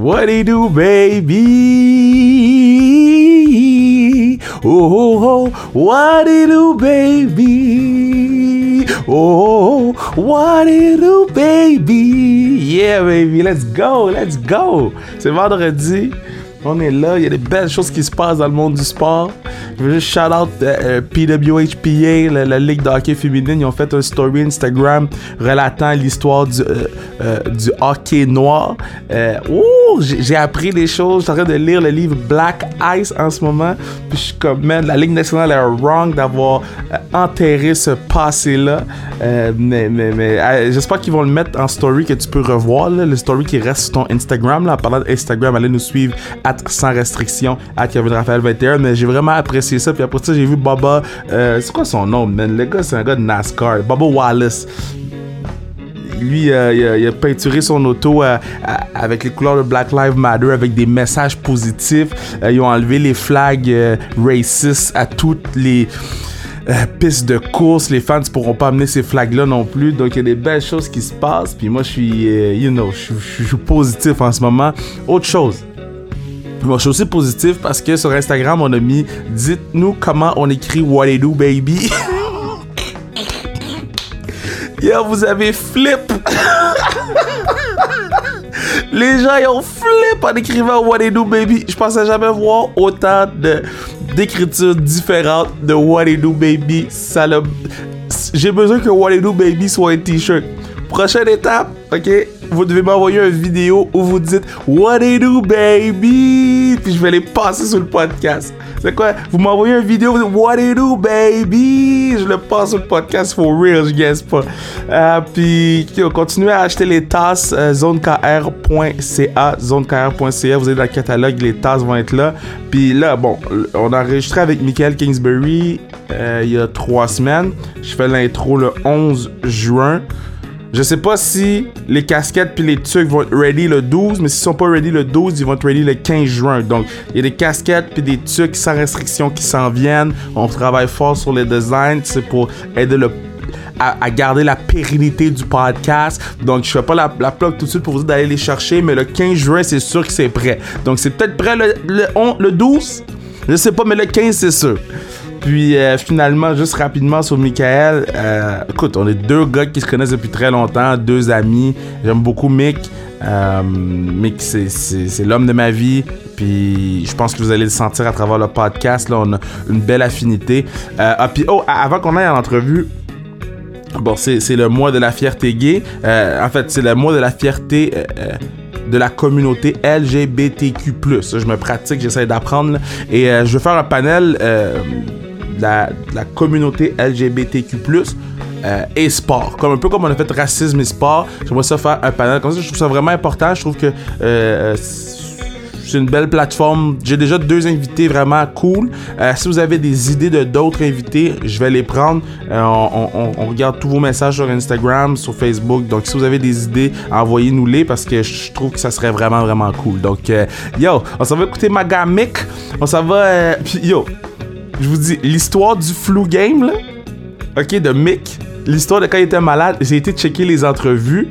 What do you do, baby? Oh, oh, oh, what you do, baby? Oh, what do you do, baby? Yeah, baby, let's go, let's go. C'est vendredi. On est là, il y a des belles choses qui se passent dans le monde du sport. Je veux juste shout out euh, PWHPA, la, Ligue de hockey féminine. Ils ont fait un story Instagram relatant l'histoire du, euh, euh, hockey noir. ouh, j'ai appris des choses. Je en train de lire le livre Black Ice en ce moment. Puis je suis comme, man, la Ligue nationale est wrong d'avoir enterré ce passé-là. mais mais, mais j'espère qu'ils vont le mettre en story que tu peux revoir. Là, le story qui reste sur ton Instagram. Là. En parlant d'Instagram, allez nous suivre sans restriction à Kevin Raphaël 21 mais j'ai vraiment apprécié ça puis après ça j'ai vu Baba euh, c'est quoi son nom man? Le gars c'est un gars de NASCAR Baba Wallace lui, euh, il, a, peinturé son auto euh, avec les couleurs de Black Lives Matter, avec des messages positifs. ils ont enlevé les flags racistes à toutes les pistes de course. Les fans ne pourront pas amener ces flags-là non plus. Donc, il y a des belles choses qui se passent. Puis moi, je suis, you know, je suis positif en ce moment. Autre chose, Bon, je suis aussi positif parce que sur Instagram, on a mis Dites-nous comment on écrit What baby. Yo, vous avez flip. Les gens, ils ont flip en écrivant What do, baby. Je pensais jamais voir autant d'écritures différentes de What do, baby. Ça J'ai besoin que What baby soit un t-shirt. Prochaine étape, ok? Vous devez m'envoyer une vidéo où vous dites What do do, baby? Puis je vais les passer sur le podcast. C'est quoi? Vous m'envoyez une vidéo, vous dites What do do, baby? Je le passe sur le podcast for real, je guesse pas. Euh, puis continuez à acheter les tasses euh, zonekr.ca, zonekr.ca. Vous avez dans le catalogue, les tasses vont être là. Puis là, bon, on a enregistré avec Michael Kingsbury euh, il y a trois semaines. Je fais l'intro le 11 juin. Je sais pas si les casquettes puis les trucs vont être ready le 12, mais s'ils sont pas ready le 12, ils vont être ready le 15 juin. Donc, il y a des casquettes puis des trucs sans restriction qui s'en viennent. On travaille fort sur les designs, c'est pour aider à, garder la pérennité du podcast. Donc, je fais pas la, la plug tout de suite pour vous dire d'aller les chercher, mais le 15 juin, c'est sûr que c'est prêt. Donc, c'est peut-être prêt le, le, le 12. Je sais pas, mais le 15, c'est sûr. Puis euh, finalement, juste rapidement sur Michael, euh, écoute, on est deux gars qui se connaissent depuis très longtemps, deux amis. J'aime beaucoup Mick. Euh, Mick, c'est l'homme de ma vie. Puis je pense que vous allez le sentir à travers le podcast. Là, on a une belle affinité. ah, puis oh, avant qu'on aille à l'entrevue, bon, c'est le mois de la fierté gay. en fait, c'est le mois de la fierté de la communauté LGBTQ+. Je me pratique, j'essaie d'apprendre. Et je vais faire un panel la, communauté LGBTQ+, euh, et sport. Comme un peu comme on a fait racisme et sport, j'aimerais ça faire un panel comme ça. Je trouve ça vraiment important. Je trouve que euh, c'est une belle plateforme. J'ai déjà deux invités vraiment cool. Euh, si vous avez des idées de d'autres invités, je vais les prendre. on, regarde tous vos messages sur Instagram, sur Facebook. Donc, si vous avez des idées, envoyez-nous-les parce que je trouve que ça serait vraiment, vraiment cool. Donc, yo, on s'en va écouter ma Mick. On s'en va. yo, je vous dis, l'histoire du flu game, là, ok, de Mick, l'histoire de quand il était malade, j'ai été checker les entrevues.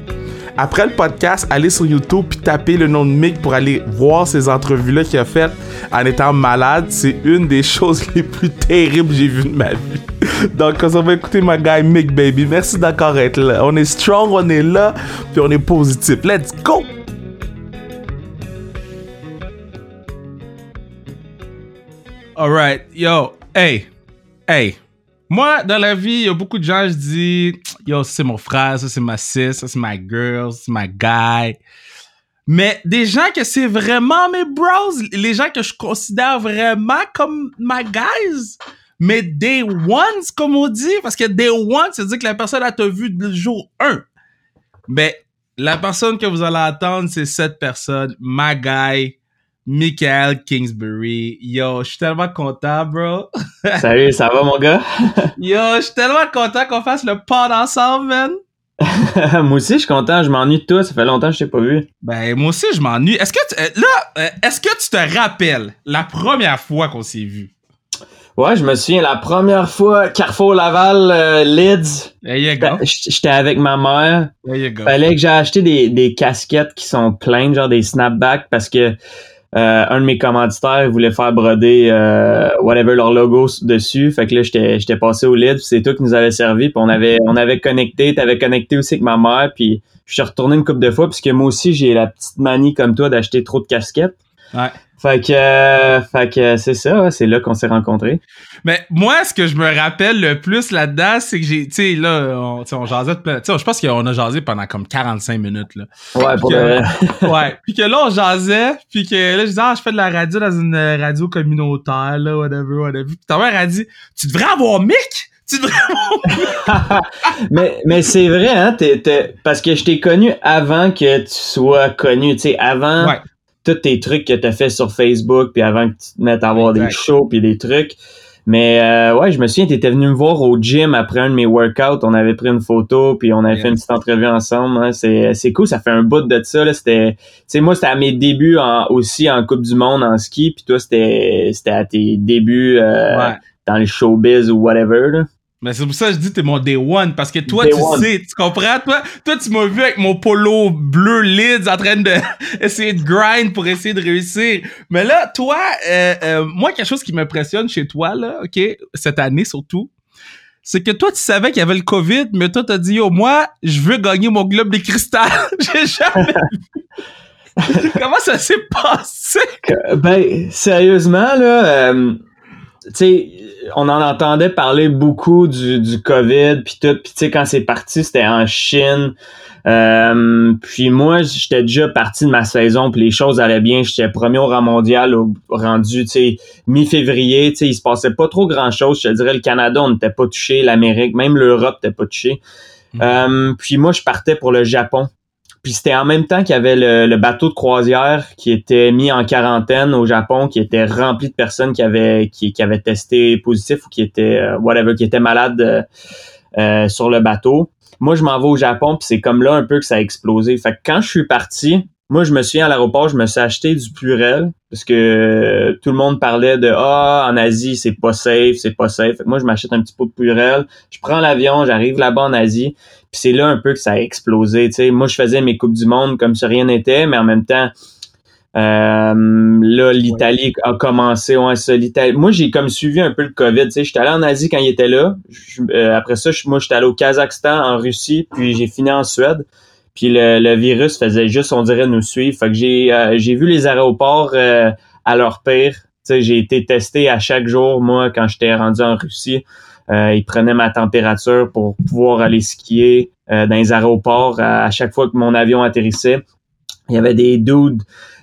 Après le podcast, allez sur YouTube puis tapez le nom de Mick pour aller voir ces entrevues-là qu'il a faites en étant malade. C'est une des choses les plus terribles que j'ai vues de ma vie. Donc, on va écouter ma guy Mick, baby. Merci d'accord être là. On est strong, on est là, puis on est positif. Let's go! Alright, yo, Hey, hey. Moi, dans la vie, il y a beaucoup de gens, je dis, yo, c'est mon frère, ça c'est ma sis, ça c'est ma girl, c'est ma guy. Mais des gens que c'est vraiment mes bros, les gens que je considère vraiment comme my guys, mais day ones, comme on dit, parce que day one, c'est dire que la personne a te vu le jour 1. Mais la personne que vous allez attendre, c'est cette personne, my guy, Michael Kingsbury. Yo, je suis tellement content, bro. Salut, ça va, mon gars? Yo, je suis tellement content qu'on fasse le pod ensemble, man. moi aussi, je suis content. Je m'ennuie de toi. Ça fait longtemps que je t'ai pas vu. Ben, moi aussi, je m'ennuie. Est-ce que, tu, euh, là, euh, est-ce que tu te rappelles la première fois qu'on s'est vu? Ouais, je me souviens, la première fois, Carrefour Laval, euh, Lids, go. j'étais avec ma mère. There you go. Fallait que j'ai acheté des, des casquettes qui sont pleines, genre des snapbacks, parce que euh, un de mes commanditaires voulait faire broder euh, whatever leur logo dessus. Fait que là, j'étais passé au lead, c'est toi qui nous avait servi, puis on avait on avait connecté, t'avais connecté aussi avec ma mère, puis je suis retourné une couple de fois, puisque moi aussi j'ai la petite manie comme toi d'acheter trop de casquettes. Ouais. Fait que, euh, fait que c'est ça, c'est là qu'on s'est rencontrés. Mais moi, ce que je me rappelle le plus là-dedans, c'est que j'ai, tu sais, là, on, tu sais, on jasait, tu sais, je pense qu'on a jasé pendant comme 45 minutes, là. Ouais, pour que- le- Ouais. puis que là, on jasait, puis que là, je disais, ah, je fais de la radio dans une radio communautaire, là, whatever, whatever. Puis ta mère a dit, tu devrais avoir Mick! Tu devrais mais mais c'est vrai, hein, t'es- t'es- parce que je t'ai connu avant que tu sois connu, tu sais, avant Ouais. Tous tes trucs que t'as fait sur Facebook, puis avant que tu te mettes à avoir des shows puis des trucs. Mais euh, ouais, je me souviens, t'étais venu me voir au gym après un de mes workouts, on avait pris une photo, puis on avait fait une petite entrevue ensemble. hein. C'est c'est cool, ça fait un bout de ça. là. C'était, tu sais, moi c'était à mes débuts en- aussi en Coupe du Monde en ski, puis toi c'était c'était à tes débuts euh, Ouais. dans le showbiz ou whatever. Là. Mais c'est pour ça que je dis t'es mon day one parce que toi Day tu one. sais, tu comprends? Toi, toi tu m'as vu avec mon polo bleu Lids en train de essayer de grind pour essayer de réussir. Mais là toi, euh, euh, moi quelque chose qui m'impressionne chez toi là, ok, cette année surtout, c'est que toi tu savais qu'il y avait le Covid, mais toi t'as dit yo moi je veux gagner mon globe des cristal. J'ai jamais vu. Comment ça s'est passé? Ben, sérieusement, là, euh, tu sais, on en entendait parler beaucoup du, du COVID, puis tout, puis tu sais, quand c'est parti, c'était en Chine. Euh, puis moi, j'étais déjà parti de ma saison, puis les choses allaient bien. J'étais premier au rang mondial, au, rendu, tu sais, mi-février. Tu sais, il se passait pas trop grand-chose. Je te dirais, le Canada, on n'était pas touché, l'Amérique, même l'Europe n'était pas touché. Euh, puis moi, je partais pour le Japon. Puis c'était en même temps qu'il y avait le, le bateau de croisière qui était mis en quarantaine au Japon, qui était rempli de personnes qui avaient qui, qui avaient testé positif ou qui étaient euh, whatever, qui étaient malades euh, euh, sur le bateau. Moi, je m'en vais au Japon, puis c'est comme là un peu que ça a explosé. Fait que quand je suis parti, moi, je me suis à l'aéroport, je me suis acheté du Purel parce que tout le monde parlait de ah en Asie c'est pas safe, c'est pas safe. Moi, je m'achète un petit pot de Purel, je prends l'avion, j'arrive là-bas en Asie. Puis c'est là un peu que ça a explosé. tu sais. Moi, je faisais mes Coupes du Monde comme si rien n'était, mais en même temps, euh, là, l'Italie a commencé. Ouais, ça, l'Italie. Moi, j'ai comme suivi un peu le COVID. tu sais. J'étais allé en Asie quand il était là. Je- euh, après ça, je- moi, j'étais allé au Kazakhstan, en Russie, puis j'ai fini en Suède. Puis le, le virus faisait juste, on dirait, nous suivre. Fait que j'ai euh, j'ai vu les aéroports euh, à leur pire. Tu sais, j'ai été testé à chaque jour, moi, quand j'étais rendu en Russie. Euh, ils prenaient ma température pour pouvoir aller skier euh, dans les aéroports à, à chaque fois que mon avion atterrissait. Il y avait des dudes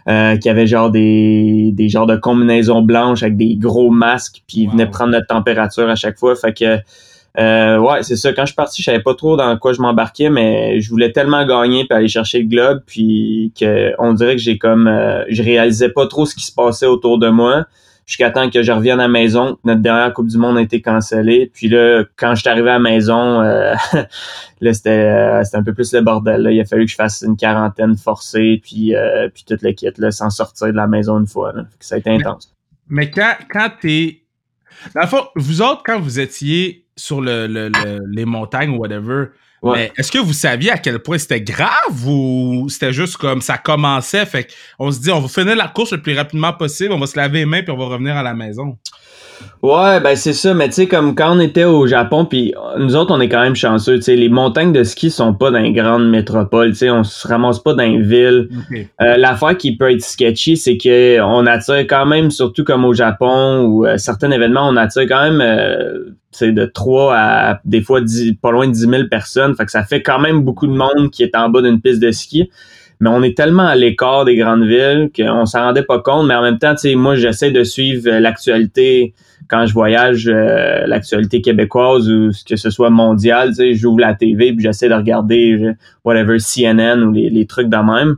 euh, qui avaient genre des, des genres de combinaisons blanches avec des gros masques, puis ils Wow. venaient prendre notre température à chaque fois. Fait que euh, ouais, c'est ça. Quand je suis parti, je savais pas trop dans quoi je m'embarquais, mais je voulais tellement gagner puis aller chercher le globe, puis que on dirait que j'ai comme euh, je réalisais pas trop ce qui se passait autour de moi jusqu'à temps que je revienne à la maison. Notre dernière Coupe du Monde a été cancellée. Puis là, quand je suis arrivé à la maison, euh, là, c'était, euh, c'était un peu plus le bordel. Là. Il a fallu que je fasse une quarantaine forcée, puis, euh, puis toute kit, là, sans sortir de la maison une fois. Là. Ça a été intense. Mais quand, quand t'es. Dans le fond, vous autres, quand vous étiez sur le, le- le- les montagnes ou whatever, Ouais. mais est-ce que vous saviez à quel point c'était grave ou c'était juste comme ça commençait? Fait qu'on se dit, on va finir la course le plus rapidement possible, on va se laver les mains puis on va revenir à la maison. Ouais, ben c'est ça, mais tu sais, comme quand on était au Japon, puis nous autres, on est quand même chanceux, tu sais, les montagnes de ski sont pas dans les grandes métropoles, tu sais, on se ramasse pas dans les villes. Euh, L'affaire qui peut être sketchy, c'est que on attire quand même, surtout comme au Japon ou euh, certains événements, on attire quand même euh, sais, de 3 à des fois 10, pas loin de 10 000 personnes. Fait que ça fait quand même beaucoup de monde qui est en bas d'une piste de ski. Mais on est tellement à l'écart des grandes villes qu'on s'en rendait pas compte. Mais en même temps, moi, j'essaie de suivre l'actualité quand je voyage, euh, l'actualité québécoise ou que ce soit mondial. Tu sais, j'ouvre la TV puis j'essaie de regarder euh, whatever CNN ou les, les trucs de même.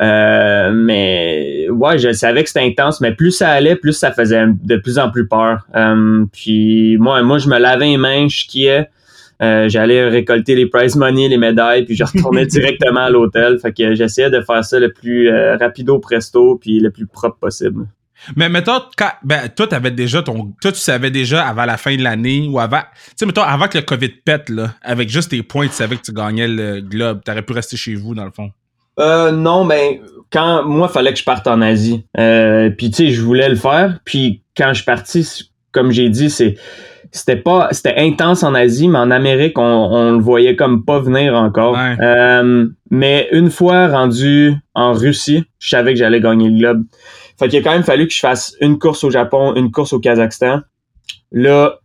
Euh, mais ouais, je savais que c'était intense, mais plus ça allait, plus ça faisait de plus en plus peur. Euh, puis moi, moi, je me lavais les mains, je skiais. Euh, j'allais récolter les prize money, les médailles, puis je retournais directement à l'hôtel. Fait que j'essayais de faire ça le plus rapido presto, puis le plus propre possible. Mais mettons, quand, ben, toi, t'avais déjà ton, toi, tu savais déjà avant la fin de l'année ou avant, tu sais, mettons, avant que le COVID pète, là, avec juste tes points, tu savais que tu gagnais le globe, t'aurais pu rester chez vous, dans le fond. Euh, non, ben, quand, moi, fallait que je parte en Asie. Euh, puis, tu sais, je voulais le faire. Puis, quand je suis parti, comme j'ai dit, c'est, c'était pas, c'était intense en Asie, mais en Amérique, on, on le voyait comme pas venir encore. Ouais. Euh, mais une fois rendu en Russie, je savais que j'allais gagner le globe. Fait qu'il a quand même fallu que je fasse une course au Japon, une course au Kazakhstan. Là,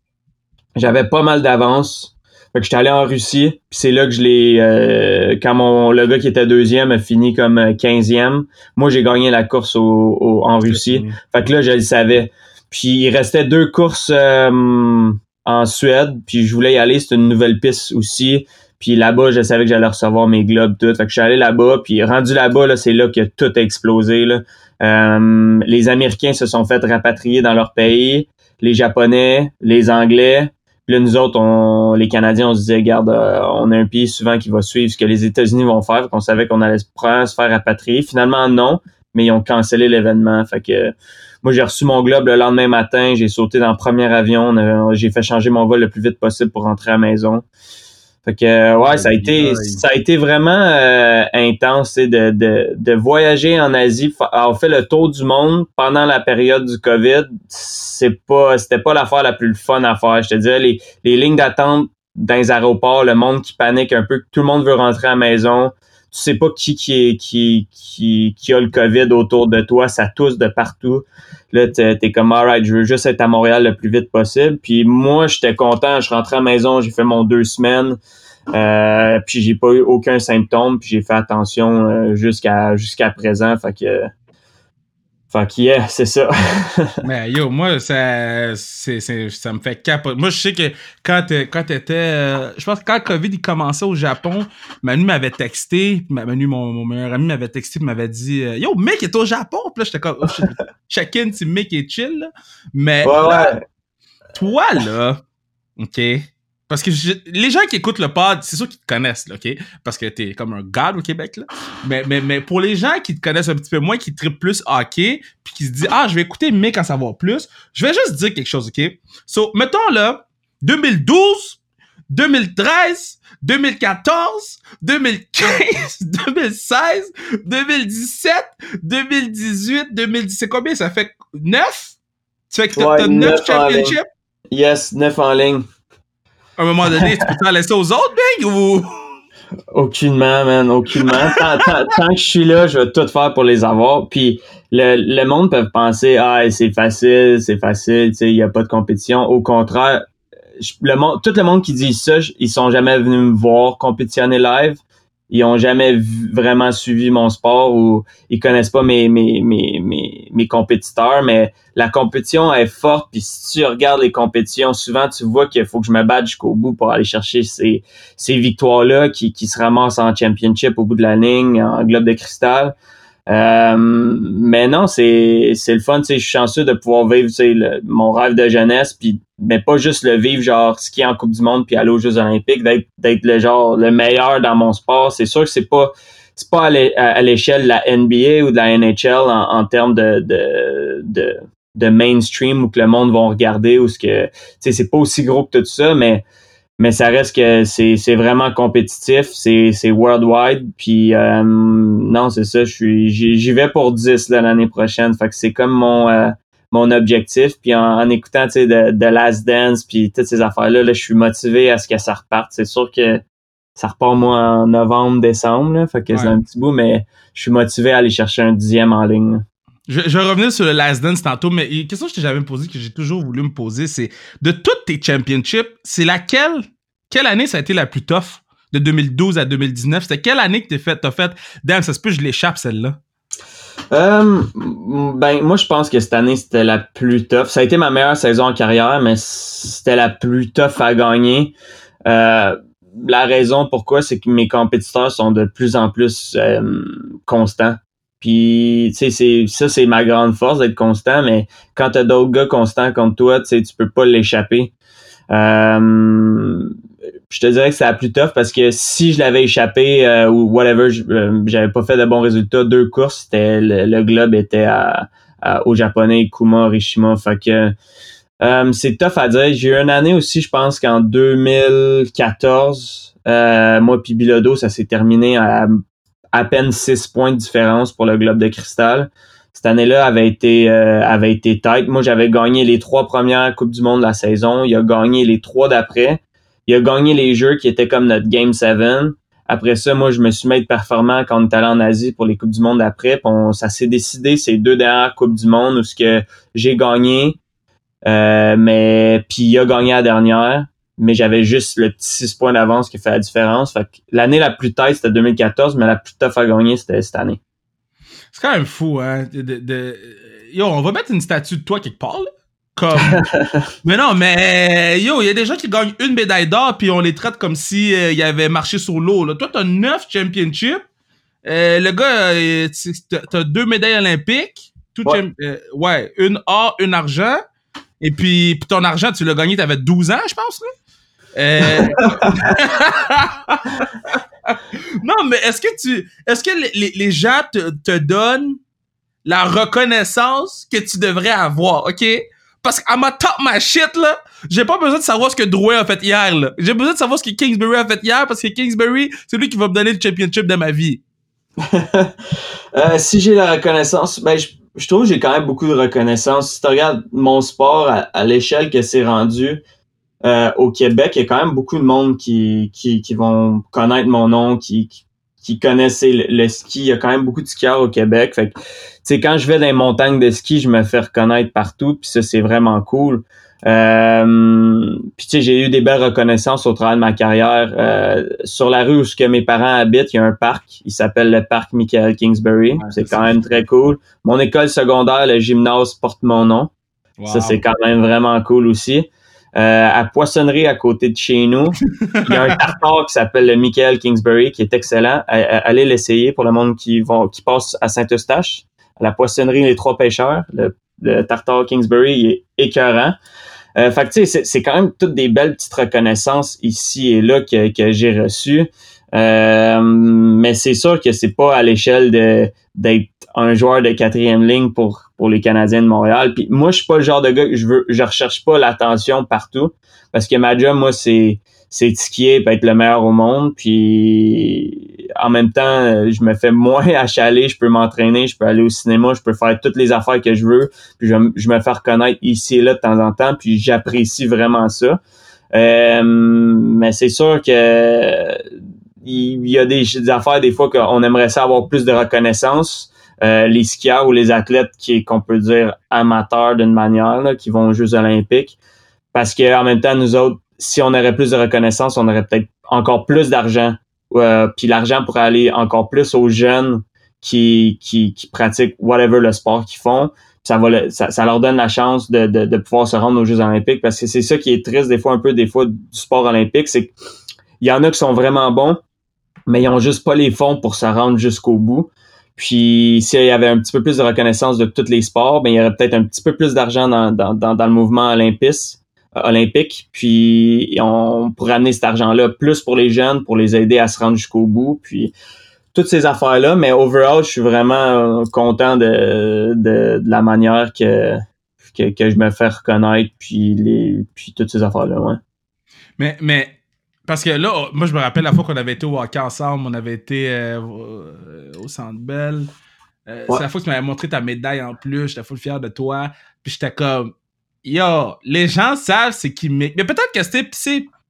j'avais pas mal d'avance. Fait que j'étais allé en Russie, puis c'est là que je l'ai... euh, quand mon, le gars qui était deuxième a fini comme euh, 15e, moi j'ai gagné la course au, au- en Russie. Fait que là, je le savais. Puis il restait deux courses euh, en Suède, puis je voulais y aller, c'était une nouvelle piste aussi. Puis là-bas, je savais que j'allais recevoir mes globes, tout. Fait que je suis allé là-bas, puis rendu là-bas, là, c'est là que tout a explosé. Là. Euh, les Américains se sont fait rapatrier dans leur pays, les Japonais, les Anglais. Puis là, nous autres, les Canadiens, on se disait, regarde, euh, on a un pays souvent qui va suivre ce que les États-Unis vont faire. Qu'on savait qu'on allait se faire rapatrier. Finalement, non, mais ils ont cancellé l'événement. Fait que moi, j'ai reçu mon globe le lendemain matin. J'ai sauté dans le premier avion. J'ai fait changer mon vol le plus vite possible pour rentrer à la maison. Fait que euh, ouais, ça a été ça a été vraiment euh, intense de, de, de voyager en Asie, avoir fait le tour du monde pendant la période du Covid. C'est pas c'était pas l'affaire la plus fun à faire. Je te dirais les, les lignes d'attente dans les aéroports, le monde qui panique un peu, tout le monde veut rentrer à la maison. Tu sais pas qui qui est qui qui qui a le Covid autour de toi, ça tousse de partout. Là, t'es t'es comme, alright, je veux juste être à Montréal le plus vite possible. Puis moi, j'étais content. Je rentrais à la maison, j'ai fait mon deux semaines. Euh, puis j'ai pas eu aucun symptôme. Puis j'ai fait attention euh, jusqu'à jusqu'à présent. Fait que, fait que yeah, c'est ça. Mais yo, moi, ça, c'est, c'est- ça me fait capoter. Moi, je sais que quand, t'es- quand t'étais. euh, je pense que quand le COVID il commençait au Japon, Manu m'avait texté. Ma- Manu, mon, mon meilleur ami, m'avait texté et m'avait dit euh, Yo, Mick est au Japon. Puis là, j'étais comme. Oh. Check-in si Mick est chill. là. Mais ouais, là, ouais. toi, là, OK? Parce que je- les gens qui écoutent le pod, c'est sûr qu'ils te connaissent, là, OK? Parce que t'es comme un god au Québec, là. Mais, mais, mais pour les gens qui te connaissent un petit peu moins, qui trippent plus hockey, puis qui se disent, ah, je vais écouter Mick en savoir plus, je vais juste dire quelque chose, OK? So, mettons, là, 2012, 2013, 2014, 2015, 2016, 2017, 2018, 2010, c'est combien? Ça fait 9? Tu fais que t'as Ouais, t'as 9 neuf en championships? Yes, neuf en ligne. À un moment donné, tu peux t'en laisser aux autres, Big, ou... Aucunement, man, aucunement. tant, tant- tant que je suis là, je vais tout faire pour les avoir. Puis le, le monde peut penser, ah, c'est facile, c'est facile, il n'y a pas de compétition. Au contraire, le monde, tout le monde qui dit ça, ils sont jamais venus me voir compétitionner live. Ils ont jamais vraiment suivi mon sport ou ils connaissent pas mes, mes, mes, mes, mes compétiteurs, mais la compétition est forte. Puis si tu regardes les compétitions, souvent tu vois qu'il faut que je me batte jusqu'au bout pour aller chercher ces, ces victoires-là qui, qui se ramassent en championship au bout de la ligne, en globe de cristal. Euh, mais non, c'est le fun, je suis chanceux de pouvoir vivre le- mon rêve de jeunesse, puis mais pas juste le vivre genre skier en Coupe du Monde puis aller aux Jeux Olympiques, d'être le genre le meilleur dans mon sport. C'est sûr que c'est pas c'est pas à l'é- à à l'échelle de la NBA ou de la NHL en, en termes de, de, de, de mainstream où que le monde va regarder ou ce que c'est pas aussi gros que tout ça, mais mais ça reste que c'est vraiment compétitif, c'est worldwide puis euh, non, c'est ça, je suis j'y vais pour 10 là, l'année prochaine, fait que c'est comme mon euh, mon objectif puis en, en écoutant de, de Last Dance puis toutes ces affaires là, je suis motivé à ce que ça reparte, c'est sûr que ça repart moi en novembre décembre là, fait que c'est un petit bout mais je suis motivé à aller chercher un dixième en ligne. là. Je, je vais revenir sur le Last Dance tantôt, mais une question que je t'ai jamais posée, que j'ai toujours voulu me poser, c'est de toutes tes championships, c'est laquelle, quelle année ça a été la plus tough de 2012 à 2019? C'était quelle année que t'as fait, t'as fait, damn, ça se peut, je l'échappe celle-là? Euh, ben, moi, je pense que cette année, c'était la plus tough. Ça a été ma meilleure saison en carrière, mais c'était la plus tough à gagner. Euh, la raison pourquoi, c'est que mes compétiteurs sont de plus en plus euh, constants. Puis, tu sais, ça, c'est ma grande force d'être constant, mais quand t'as d'autres gars constants comme toi, tu sais, tu peux pas l'échapper. Je te dirais que c'est la plus tough parce que si je l'avais échappé euh, ou whatever, euh, j'avais pas fait de bons résultats, deux courses, c'était le, globe était à, au japonais Kuma Rishima. Fait que euh, c'est tough à dire. J'ai eu une année aussi, je pense qu'en 2014, euh, moi puis Bilodo, ça s'est terminé à à peine 6 points de différence pour le globe de cristal. Cette année-là avait été euh, avait été tight. Moi, j'avais gagné les trois premières Coupes du Monde de la saison. Il a gagné les trois d'après. Il a gagné les jeux qui étaient comme notre Game 7. Après ça, moi, je me suis mis performant quand on est allé en Asie pour les Coupes du Monde d'après. ça s'est décidé ces deux dernières Coupes du Monde où ce que j'ai gagné. Euh, mais puis il a gagné la dernière mais j'avais juste le petit 6 points d'avance qui fait la différence. L'année la plus tête, c'était 2014, mais la plus tough à gagner, c'était cette année. C'est quand même fou, hein. Yo, on va mettre une statue de toi quelque part, là. Comme. mais non, mais yo, il y a des gens qui gagnent une médaille d'or, puis on les traite comme si euh, y avait marché sur l'eau. Là. Toi, t'as neuf championships. Euh, le gars, euh, t'as deux médailles olympiques. Tout ouais. Euh, ouais, une or, une argent. Et puis, puis ton argent, tu l'as gagné, t'avais 12 ans, je pense. Là. Non, mais est-ce que tu, est-ce que les, les gens te, te, donnent la reconnaissance que tu devrais avoir, ok? Parce qu'à ma top ma shit là, j'ai pas besoin de savoir ce que Drouin a fait hier là. J'ai besoin de savoir ce que Kingsbury a fait hier parce que Kingsbury, c'est lui qui va me donner le championship de ma vie. euh, si j'ai la reconnaissance, ben je, trouve que j'ai quand même beaucoup de reconnaissance. Si tu regardes mon sport à, à l'échelle que c'est rendu, euh, au Québec, il y a quand même beaucoup de monde qui, qui, qui vont connaître mon nom, qui, qui connaissent le, ski. Il y a quand même beaucoup de skieurs au Québec. Fait que, quand je vais dans les montagnes de ski, je me fais reconnaître partout. Puis ça, c'est vraiment cool. Euh, puis tu sais, j'ai eu des belles reconnaissances au travers de ma carrière. Euh, sur la rue où que mes parents habitent, il y a un parc. Il s'appelle le parc Michael Kingsbury. c'est quand même très cool. Mon école secondaire, le gymnase, porte mon nom. Ça, c'est quand même vraiment cool aussi. Euh, à Poissonnerie, à côté de chez nous, il y a un tartare qui s'appelle le Michael Kingsbury, qui est excellent. Allez l'essayer pour le monde qui vont qui passe à Saint-Eustache. À la Poissonnerie Les Trois Pêcheurs, le, tartare Kingsbury il est écœurant. Euh, fait que tu sais, c'est quand même toutes des belles petites reconnaissances ici et là que, que j'ai reçues. Euh, mais c'est sûr que c'est pas à l'échelle de d'être un joueur de quatrième ligne pour pour les Canadiens de Montréal. Puis moi, je suis pas le genre de gars que je veux, je recherche pas l'attention partout parce que ma job, moi, c'est c'est peut être le meilleur au monde. Puis en même temps, je me fais moins achaler, je peux m'entraîner, je peux aller au cinéma, je peux faire toutes les affaires que je veux. Puis je, je me fais reconnaître ici et là de temps en temps. Puis j'apprécie vraiment ça. Euh, mais c'est sûr que il y a des, des affaires des fois qu'on aimerait ça avoir plus de reconnaissance. Euh, les skieurs ou les athlètes qui qu'on peut dire amateurs d'une manière, là, qui vont aux Jeux olympiques. Parce que en même temps, nous autres, si on aurait plus de reconnaissance, on aurait peut-être encore plus d'argent. Euh, puis l'argent pourrait aller encore plus aux jeunes qui, qui, qui pratiquent whatever le sport qu'ils font. Ça, va ça, ça, leur donne la chance de, de, de pouvoir se rendre aux Jeux olympiques parce que c'est ça qui est triste des fois un peu des fois du sport olympique, c'est qu'il y en a qui sont vraiment bons, mais ils ont juste pas les fonds pour se rendre jusqu'au bout. Puis s'il y avait un petit peu plus de reconnaissance de tous les sports, ben il y aurait peut-être un petit peu plus d'argent dans, dans, dans, le mouvement olympique, euh, olympique. Puis on pourrait amener cet argent-là plus pour les jeunes, pour les aider à se rendre jusqu'au bout. Puis toutes ces affaires-là. Mais overall, je suis vraiment euh, content de, de, de la manière que, que, que, je me fais reconnaître, puis les puis toutes ces affaires-là, ouais. Mais, mais parce que là, moi, je me rappelle la fois qu'on avait été au hockey ensemble, on avait été euh, au Centre Bell. Euh, c'est la fois que tu m'avais montré ta médaille en plus, j'étais full fier de toi. Puis j'étais comme, yo, les gens savent c'est qui Mais peut-être que c'était,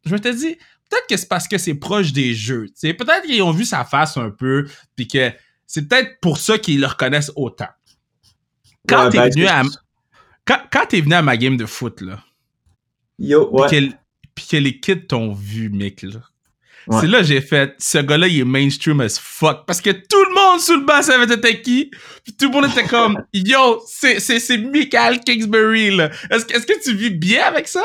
je me te dis, peut-être que c'est parce que c'est proche des jeux. Peut-être qu'ils ont vu sa face un peu, puis que c'est peut-être pour ça qu'ils le reconnaissent autant. Quand t'es ben, venu à quand, quand t'es venu à ma game de foot là, yo, ouais puis que les kids t'ont vu, mec, là. C'est là que j'ai fait, ce gars-là, il est mainstream as fuck. Parce que tout le monde sous le bas savait c'était qui. Puis tout le monde était comme, yo, c'est, c'est, c'est Michael Kingsbury, là. Est-ce, est-ce que tu vis bien avec ça?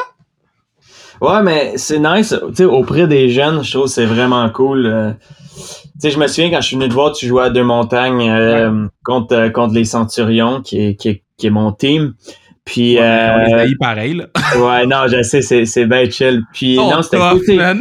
Ouais, mais c'est nice. Tu sais, auprès des jeunes, je trouve que c'est vraiment cool. Euh. tu sais, je me souviens quand je suis venu te voir, tu jouais à Deux Montagnes euh, contre, euh, contre les Centurions, qui est, qui est, qui est mon team. Puis, ouais, euh, pareil, là. ouais, non, je sais, c'est, c'est bien chill. Puis, non, c'était cool.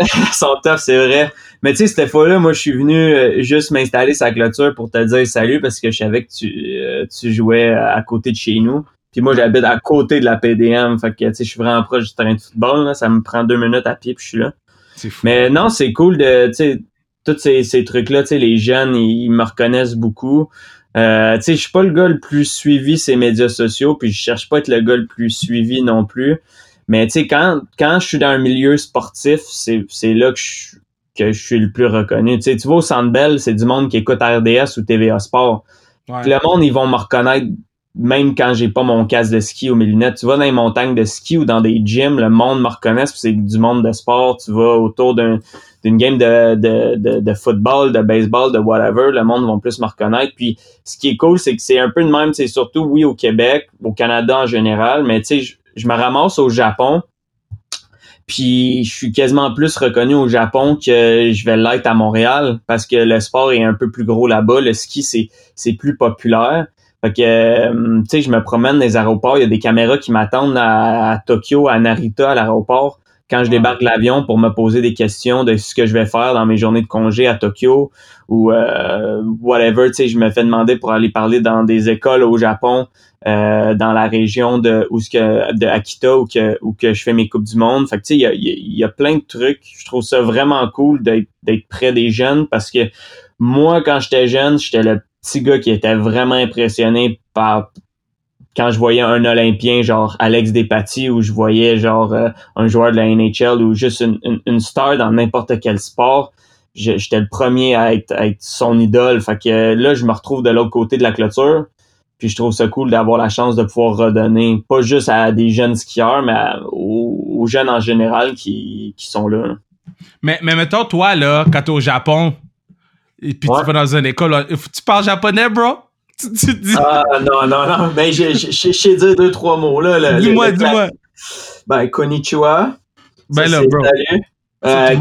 Ils sont tough, c'est vrai. Mais tu sais, cette fois-là, moi, je suis venu euh, juste m'installer sa clôture pour te dire salut parce que je savais que tu, euh, tu jouais à côté de chez nous. Puis moi, j'habite à côté de la PDM. Fait que, tu sais, je suis vraiment proche du terrain de football. Là. Ça me prend deux minutes à pied puis je suis là. C'est fou. Mais non, c'est cool de, tu sais, tous ces, ces trucs-là, tu sais, les jeunes, ils me reconnaissent beaucoup. Euh, tu sais, je suis pas le gars le plus suivi ces médias sociaux, puis je cherche pas à être le gars le plus suivi non plus. Mais tu sais, quand, quand je suis dans un milieu sportif, c'est, c'est là que je, que je suis le plus reconnu. Tu sais, tu vas au Centre Bell, c'est du monde qui écoute RDS ou TVA Sport. Ouais. Le monde, ils vont me reconnaître même quand j'ai pas mon casque de ski ou mes lunettes. Tu vas dans les montagnes de ski ou dans des gyms, le monde me reconnaît, c'est du monde de sport. Tu vas autour d'un, d'une game de, football, de baseball, de whatever, le monde va plus me reconnaître. Puis ce qui est cool, c'est que c'est un peu de même, c'est surtout, oui, au Québec, au Canada en général, mais tu sais, je, je me ramasse au Japon, puis je suis quasiment plus reconnu au Japon que je vais l'être à Montréal parce que le sport est un peu plus gros là-bas. Le ski, c'est plus populaire. Fait que, euh, tu sais, je me promène dans les aéroports, il y a des caméras qui m'attendent à, à Tokyo, à Narita, à l'aéroport, quand je débarque de l'avion pour me poser des questions de ce que je vais faire dans mes journées de congé à Tokyo ou euh, whatever. Tu sais, je me fais demander pour aller parler dans des écoles au Japon, euh, dans la région de où ce que de Akita où que où que je fais mes coupes du monde. Fait que tu sais, il y a, il y a- il y a plein de trucs. Je trouve ça vraiment cool d'être d'être près des jeunes parce que moi, quand j'étais jeune, j'étais le petit gars qui était vraiment impressionné par quand je voyais un Olympien genre Alex Despatie ou je voyais genre euh, un joueur de la NHL ou juste une, star dans n'importe quel sport, j'étais le premier à être, son idole. Fait que là, je me retrouve de l'autre côté de la clôture. Puis je trouve ça cool d'avoir la chance de pouvoir redonner, pas juste à des jeunes skieurs, mais aux, jeunes en général qui, qui sont là. là. Mais, mais mettons, toi, là, quand t'es au Japon, et puis Ouais. tu vas dans une école, tu parles japonais, bro? Tu, dis, Ah non, non, non. Mais je sais dire deux, trois mots là. dis-moi, dis-moi. Ben, konnichiwa. Ben Ça, là, bro. Salut. Euh.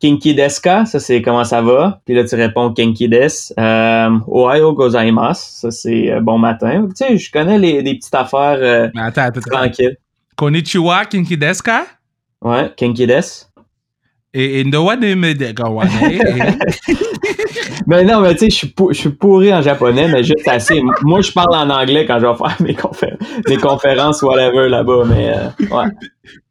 Kinki deska, ça c'est comment ça va? Puis là tu réponds Kinki des. Euh, Ohayo gozaimasu, ça c'est euh, bon matin. Tu sais, je connais les, petites affaires euh, attends, attends, tranquilles. Konnichiwa, kinki desu ka? Ouais, Kinki des. Et, et gawane. Mais non, mais tu sais, je suis pourri en japonais, mais juste assez. Moi, je parle en anglais quand je vais faire mes, confé- mes conférences, whatever, là-bas, mais euh, ouais.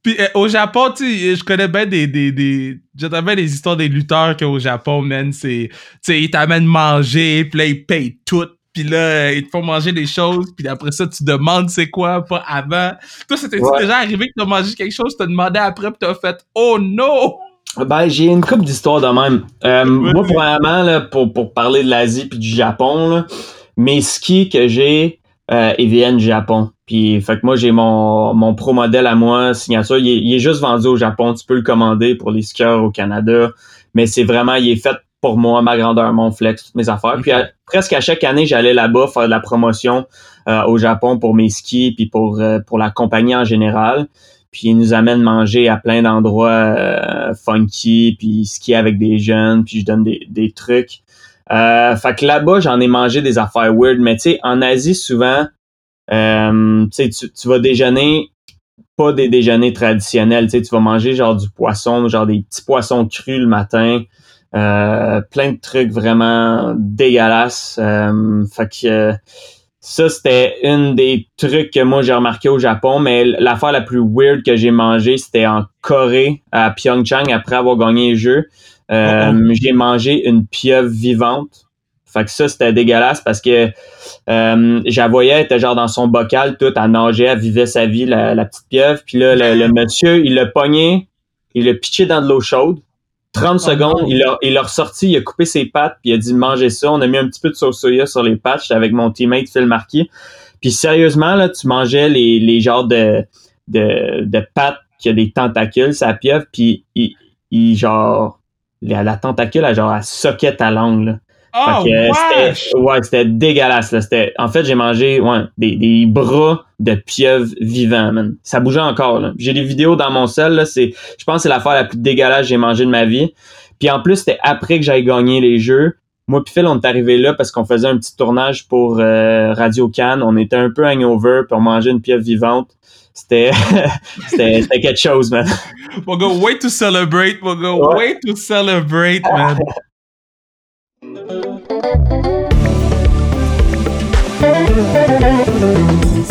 Puis euh, au Japon, tu sais, je connais bien des. des, des J'entends bien des histoires des lutteurs qu'au Japon, man, c'est. Tu sais, ils t'amènent manger, puis là, ils payent tout. Puis là, ils te font manger des choses, puis après ça, tu demandes c'est quoi, pas avant. Toi, c'était Ouais. déjà arrivé que t'as mangé quelque chose, t'as demandé après, puis t'as fait Oh no! Ben, j'ai une couple d'histoires de même. Euh, moi, premièrement, là, pour, pour parler de l'Asie puis du Japon, là, mes skis que j'ai, euh, ils viennent du Japon. Puis, fait que moi, j'ai mon, mon pro modèle à moi, signature. Il est, il est juste vendu au Japon. Tu peux le commander pour les skieurs au Canada. Mais c'est vraiment, il est fait pour moi, ma grandeur, mon flex, toutes mes affaires. Puis, à- presque à chaque année, j'allais là-bas faire de la promotion euh, au Japon pour mes skis puis pour, euh, pour la compagnie en général puis ils nous amènent manger à plein d'endroits euh, funky, puis skier avec des jeunes, puis je donne des, trucs. Euh, fait que là-bas, j'en ai mangé des affaires weird, mais tu sais, en Asie, souvent, euh, tu tu- vas déjeuner, pas des déjeuners traditionnels, tu vas manger genre du poisson, genre des petits poissons crus le matin, euh, plein de trucs vraiment dégueulasses. Fait que ça, c'était une des trucs que moi j'ai remarqué au Japon, mais l'affaire la plus weird que j'ai mangé, c'était en Corée, à Pyeongchang, après avoir gagné les jeux. Euh, Oh, J'ai mangé une pieuvre vivante. Fait que ça, c'était dégueulasse parce que euh, je la voyais, elle était genre dans son bocal, tout, à nager, elle vivait sa vie, la, la petite pieuvre. Puis là, le, le monsieur, il l'a pogné, il l'a pitché dans de l'eau chaude. 30 secondes, il l'a il l'a ressorti, il a coupé ses pattes, puis il a dit mangez ça. On a mis un petit peu de sauce soya sur les pattes, j'étais avec mon teammate Phil Marquis. Puis sérieusement, là, tu mangeais les, les genres de, de, de pâtes qui a des tentacules, ça pieuvre, puis il, il genre, la, la tentacule, elle, genre, elle soquait ta langue, là. Oh, c'était, ouais, c'était dégueulasse, là. C'était, en fait, j'ai mangé, ouais, des, des bras de pieuvre vivants, man. Ça bougeait encore. J'ai des vidéos dans mon sel, là. C'est, je pense que c'est l'affaire la plus dégueulasse que j'ai mangé de ma vie. Puis en plus, c'était après que j'aille gagné les jeux. Moi puis Phil, on est arrivé là parce qu'on faisait un petit tournage pour euh, Radio Cannes. On était un peu hangover, puis on mangeait une pieuvre vivante. c'était quelque chose, man. We'll go wait to celebrate. We'll go wait to celebrate, man.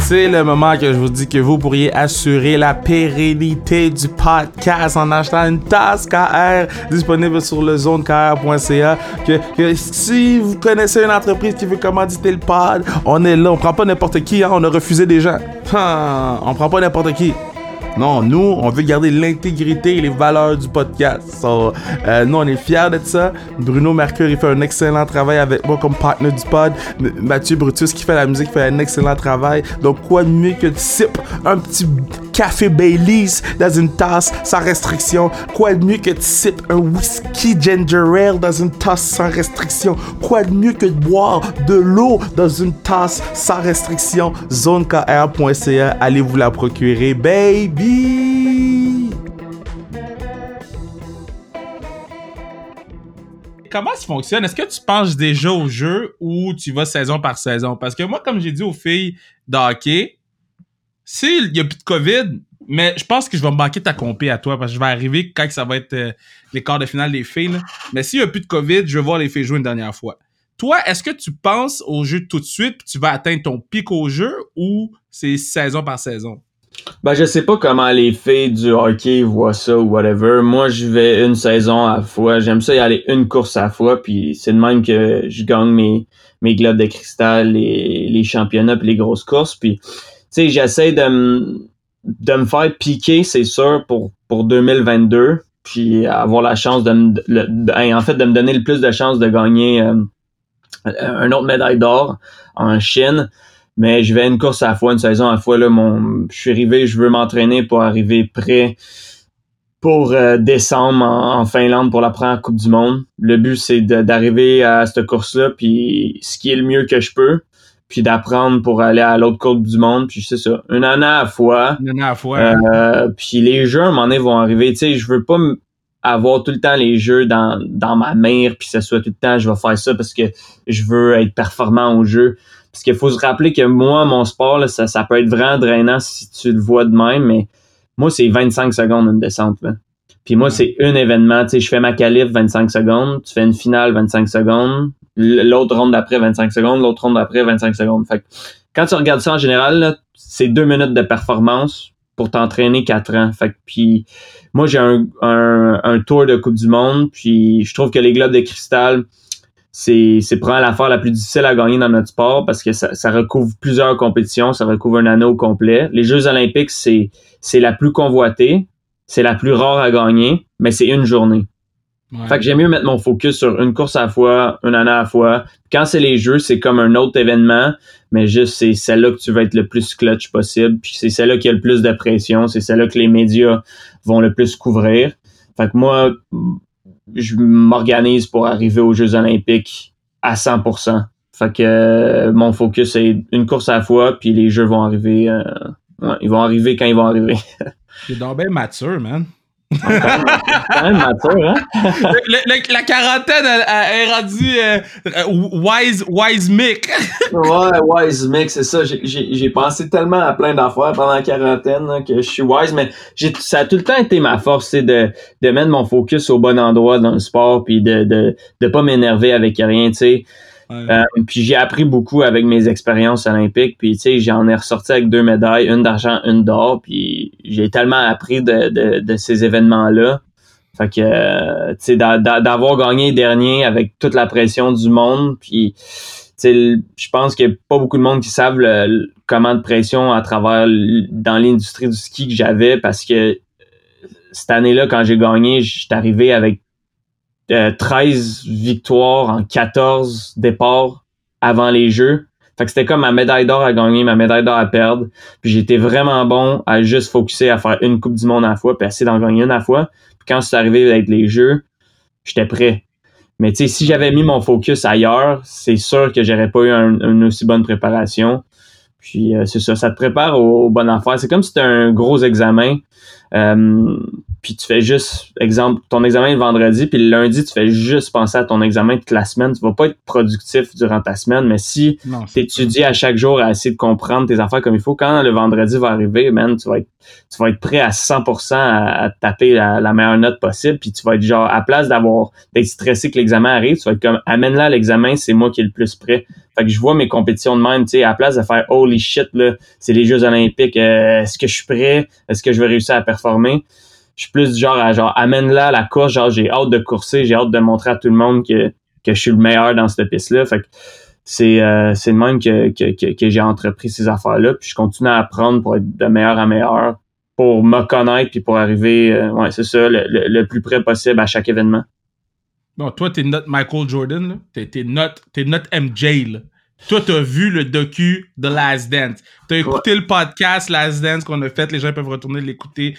C'est le moment que je vous dis que vous pourriez assurer la pérennité du podcast en achetant une tasse KR disponible sur le zonekr.ca. Que, si vous connaissez une entreprise qui veut commanditer le pod, on est là. On prend pas n'importe qui, hein, on a refusé des gens. Hein, on prend pas n'importe qui. Non, nous, on veut garder l'intégrité et les valeurs du podcast. So, euh, nous, on est fiers de ça. Bruno Mercure, il fait un excellent travail avec moi comme partner du pod. Mathieu Brutus, qui fait la musique, fait un excellent travail. Donc, quoi de mieux que de sip un petit café Baileys dans une tasse sans restriction? Quoi de mieux que de sip un whisky ginger ale dans une tasse sans restriction? Quoi de mieux que de boire de l'eau dans une tasse sans restriction? ZoneKR.ca, allez vous la procurer, baby! Comment ça fonctionne? Est-ce que tu penses déjà au jeu ou tu vas saison par saison? Parce que moi, comme j'ai dit aux filles de hockey, s'il n'y a plus de COVID, mais je pense que je vais me manquer ta compé à toi parce que je vais arriver quand ça va être euh, les quarts de finale des filles. là. Mais s'il n'y a plus de COVID, je vais voir les filles jouer une dernière fois. Toi, est-ce que tu penses au jeu tout de suite puis tu vas atteindre ton pic au jeu ou c'est saison par saison? Ben, je sais pas comment les filles du hockey voient ça ou whatever. Moi, je vais une saison à la fois. J'aime ça y aller une course à la fois, puis c'est de même que je gagne mes, mes globes de cristal, les, les championnats, puis les grosses courses. Puis, j'essaie de me de me faire piquer, c'est sûr, pour, pour 2022, puis avoir la chance de me, en fait, de me donner le plus de chances de gagner euh, un autre médaille d'or en Chine mais je vais une course à la fois, une saison à la fois. Là, mon, je suis arrivé, je veux m'entraîner pour arriver prêt pour euh, décembre en, en Finlande pour la première Coupe du Monde. Le but, c'est d'arriver à cette course-là, puis skier le mieux que je peux, puis d'apprendre pour aller à l'autre Coupe du Monde. Puis c'est ça, une année à la fois. Une dernière fois. Euh, puis les jeux, à un moment donné, vont arriver. Tu sais, je veux pas avoir tout le temps les jeux dans, dans ma mire, puis que ce soit tout le temps, je vais faire ça parce que je veux être performant au jeu. Parce qu'il faut se rappeler que moi, mon sport, là, ça, ça peut être vraiment drainant si tu le vois de même, mais moi, c'est 25 secondes une descente. Là. Puis moi, c'est un événement. Tu sais, je fais ma qualif 25 secondes, tu fais une finale 25 secondes, l'autre ronde d'après 25 secondes, l'autre ronde d'après 25 secondes. Fait que quand tu regardes ça en général, c'est deux minutes de performance pour t'entraîner quatre ans. Fait que puis moi j'ai un, un, un tour de Coupe du Monde, puis je trouve que les globes de cristal, c'est probablement l'affaire la plus difficile à gagner dans notre sport parce que ça, ça recouvre plusieurs compétitions, ça recouvre un anneau complet. Les Jeux olympiques, c'est la plus convoitée, c'est la plus rare à gagner, mais c'est une journée. Ouais. Fait que j'aime mieux mettre mon focus sur une course à la fois, une année à la fois. Quand c'est les jeux, c'est comme un autre événement, mais juste c'est celle-là que tu veux être le plus clutch possible. Puis c'est celle-là qui a le plus de pression, c'est celle-là que les médias vont le plus couvrir. Fait que moi, je m'organise pour arriver aux Jeux olympiques à 100%. Fait que euh, mon focus c'est une course à la fois, puis les jeux vont arriver. euh, ouais, ils vont arriver quand ils vont arriver. T'es donc bien mature, man. Quand même mature, hein? Le- le- le- la quarantaine, elle, elle est rendue euh, euh, wise, wise Mick. Ouais, wise mec, c'est ça. J'ai- pensé tellement à plein d'affaires pendant la quarantaine là, que je suis wise, mais ça a tout le temps été ma force, c'est de, de mettre mon focus au bon endroit dans le sport, puis de de, de pas m'énerver avec rien, tu sais. Euh, puis j'ai appris beaucoup avec mes expériences olympiques, puis tu sais, j'en ai ressorti avec deux médailles, une d'argent, une d'or, puis j'ai tellement appris de, de, de ces événements-là. Fait que, euh, tu sais, d'a- d'a- d'avoir gagné dernier avec toute la pression du monde, puis tu sais, je pense qu'il y a pas beaucoup de monde qui savent le- comment de pression à travers dans l'industrie du ski que j'avais parce que euh, cette année-là, quand j'ai gagné, j'étais arrivé avec euh, 13 victoires en 14 départs avant les Jeux. Fait que c'était comme ma médaille d'or à gagner, ma médaille d'or à perdre. Puis j'étais vraiment bon à juste focuser à faire une Coupe du Monde à la fois, puis essayer d'en gagner une à la fois. Puis quand c'est arrivé avec les Jeux, j'étais prêt. Mais tu sais, si j'avais mis mon focus ailleurs, c'est sûr que j'aurais pas eu un- une aussi bonne préparation. Puis euh, c'est ça, ça te prépare aux, aux bonnes affaires. C'est comme si c'était un gros examen. Euh, puis tu fais juste, exemple, ton examen le vendredi, puis le lundi, tu fais juste penser à ton examen de la semaine. Tu vas pas être productif durant ta semaine, mais si tu étudies à chaque jour à essayer de comprendre tes affaires comme il faut, quand le vendredi va arriver, man, tu vas être, tu vas être prêt à 100% à, taper la, meilleure note possible, puis tu vas être genre, à place d'avoir, d'être stressé que l'examen arrive, tu vas être comme, amène là l'examen, c'est moi qui est le plus prêt. Fait que je vois mes compétitions de même, tu sais, à place de faire holy shit, là, c'est les Jeux Olympiques, euh, est-ce que je suis prêt? Est-ce que je vais réussir à performer? Je suis plus genre à genre amène là la course, genre j'ai hâte de courser, j'ai hâte de montrer à tout le monde que, que je suis le meilleur dans cette piste-là. Fait que c'est euh, c'est le même que, que, que, j'ai entrepris ces affaires-là. Puis je continue à apprendre pour être de meilleur en meilleur, pour me connaître puis pour arriver, euh, ouais, c'est ça, le, le, plus près possible à chaque événement. Bon, toi, t'es notre Michael Jordan. T'es, t'es notre, notre MJ, là. Toi, t'as vu le docu de Last Dance. T'as écouté le podcast Last Dance qu'on a fait. Les gens peuvent retourner l'écouter.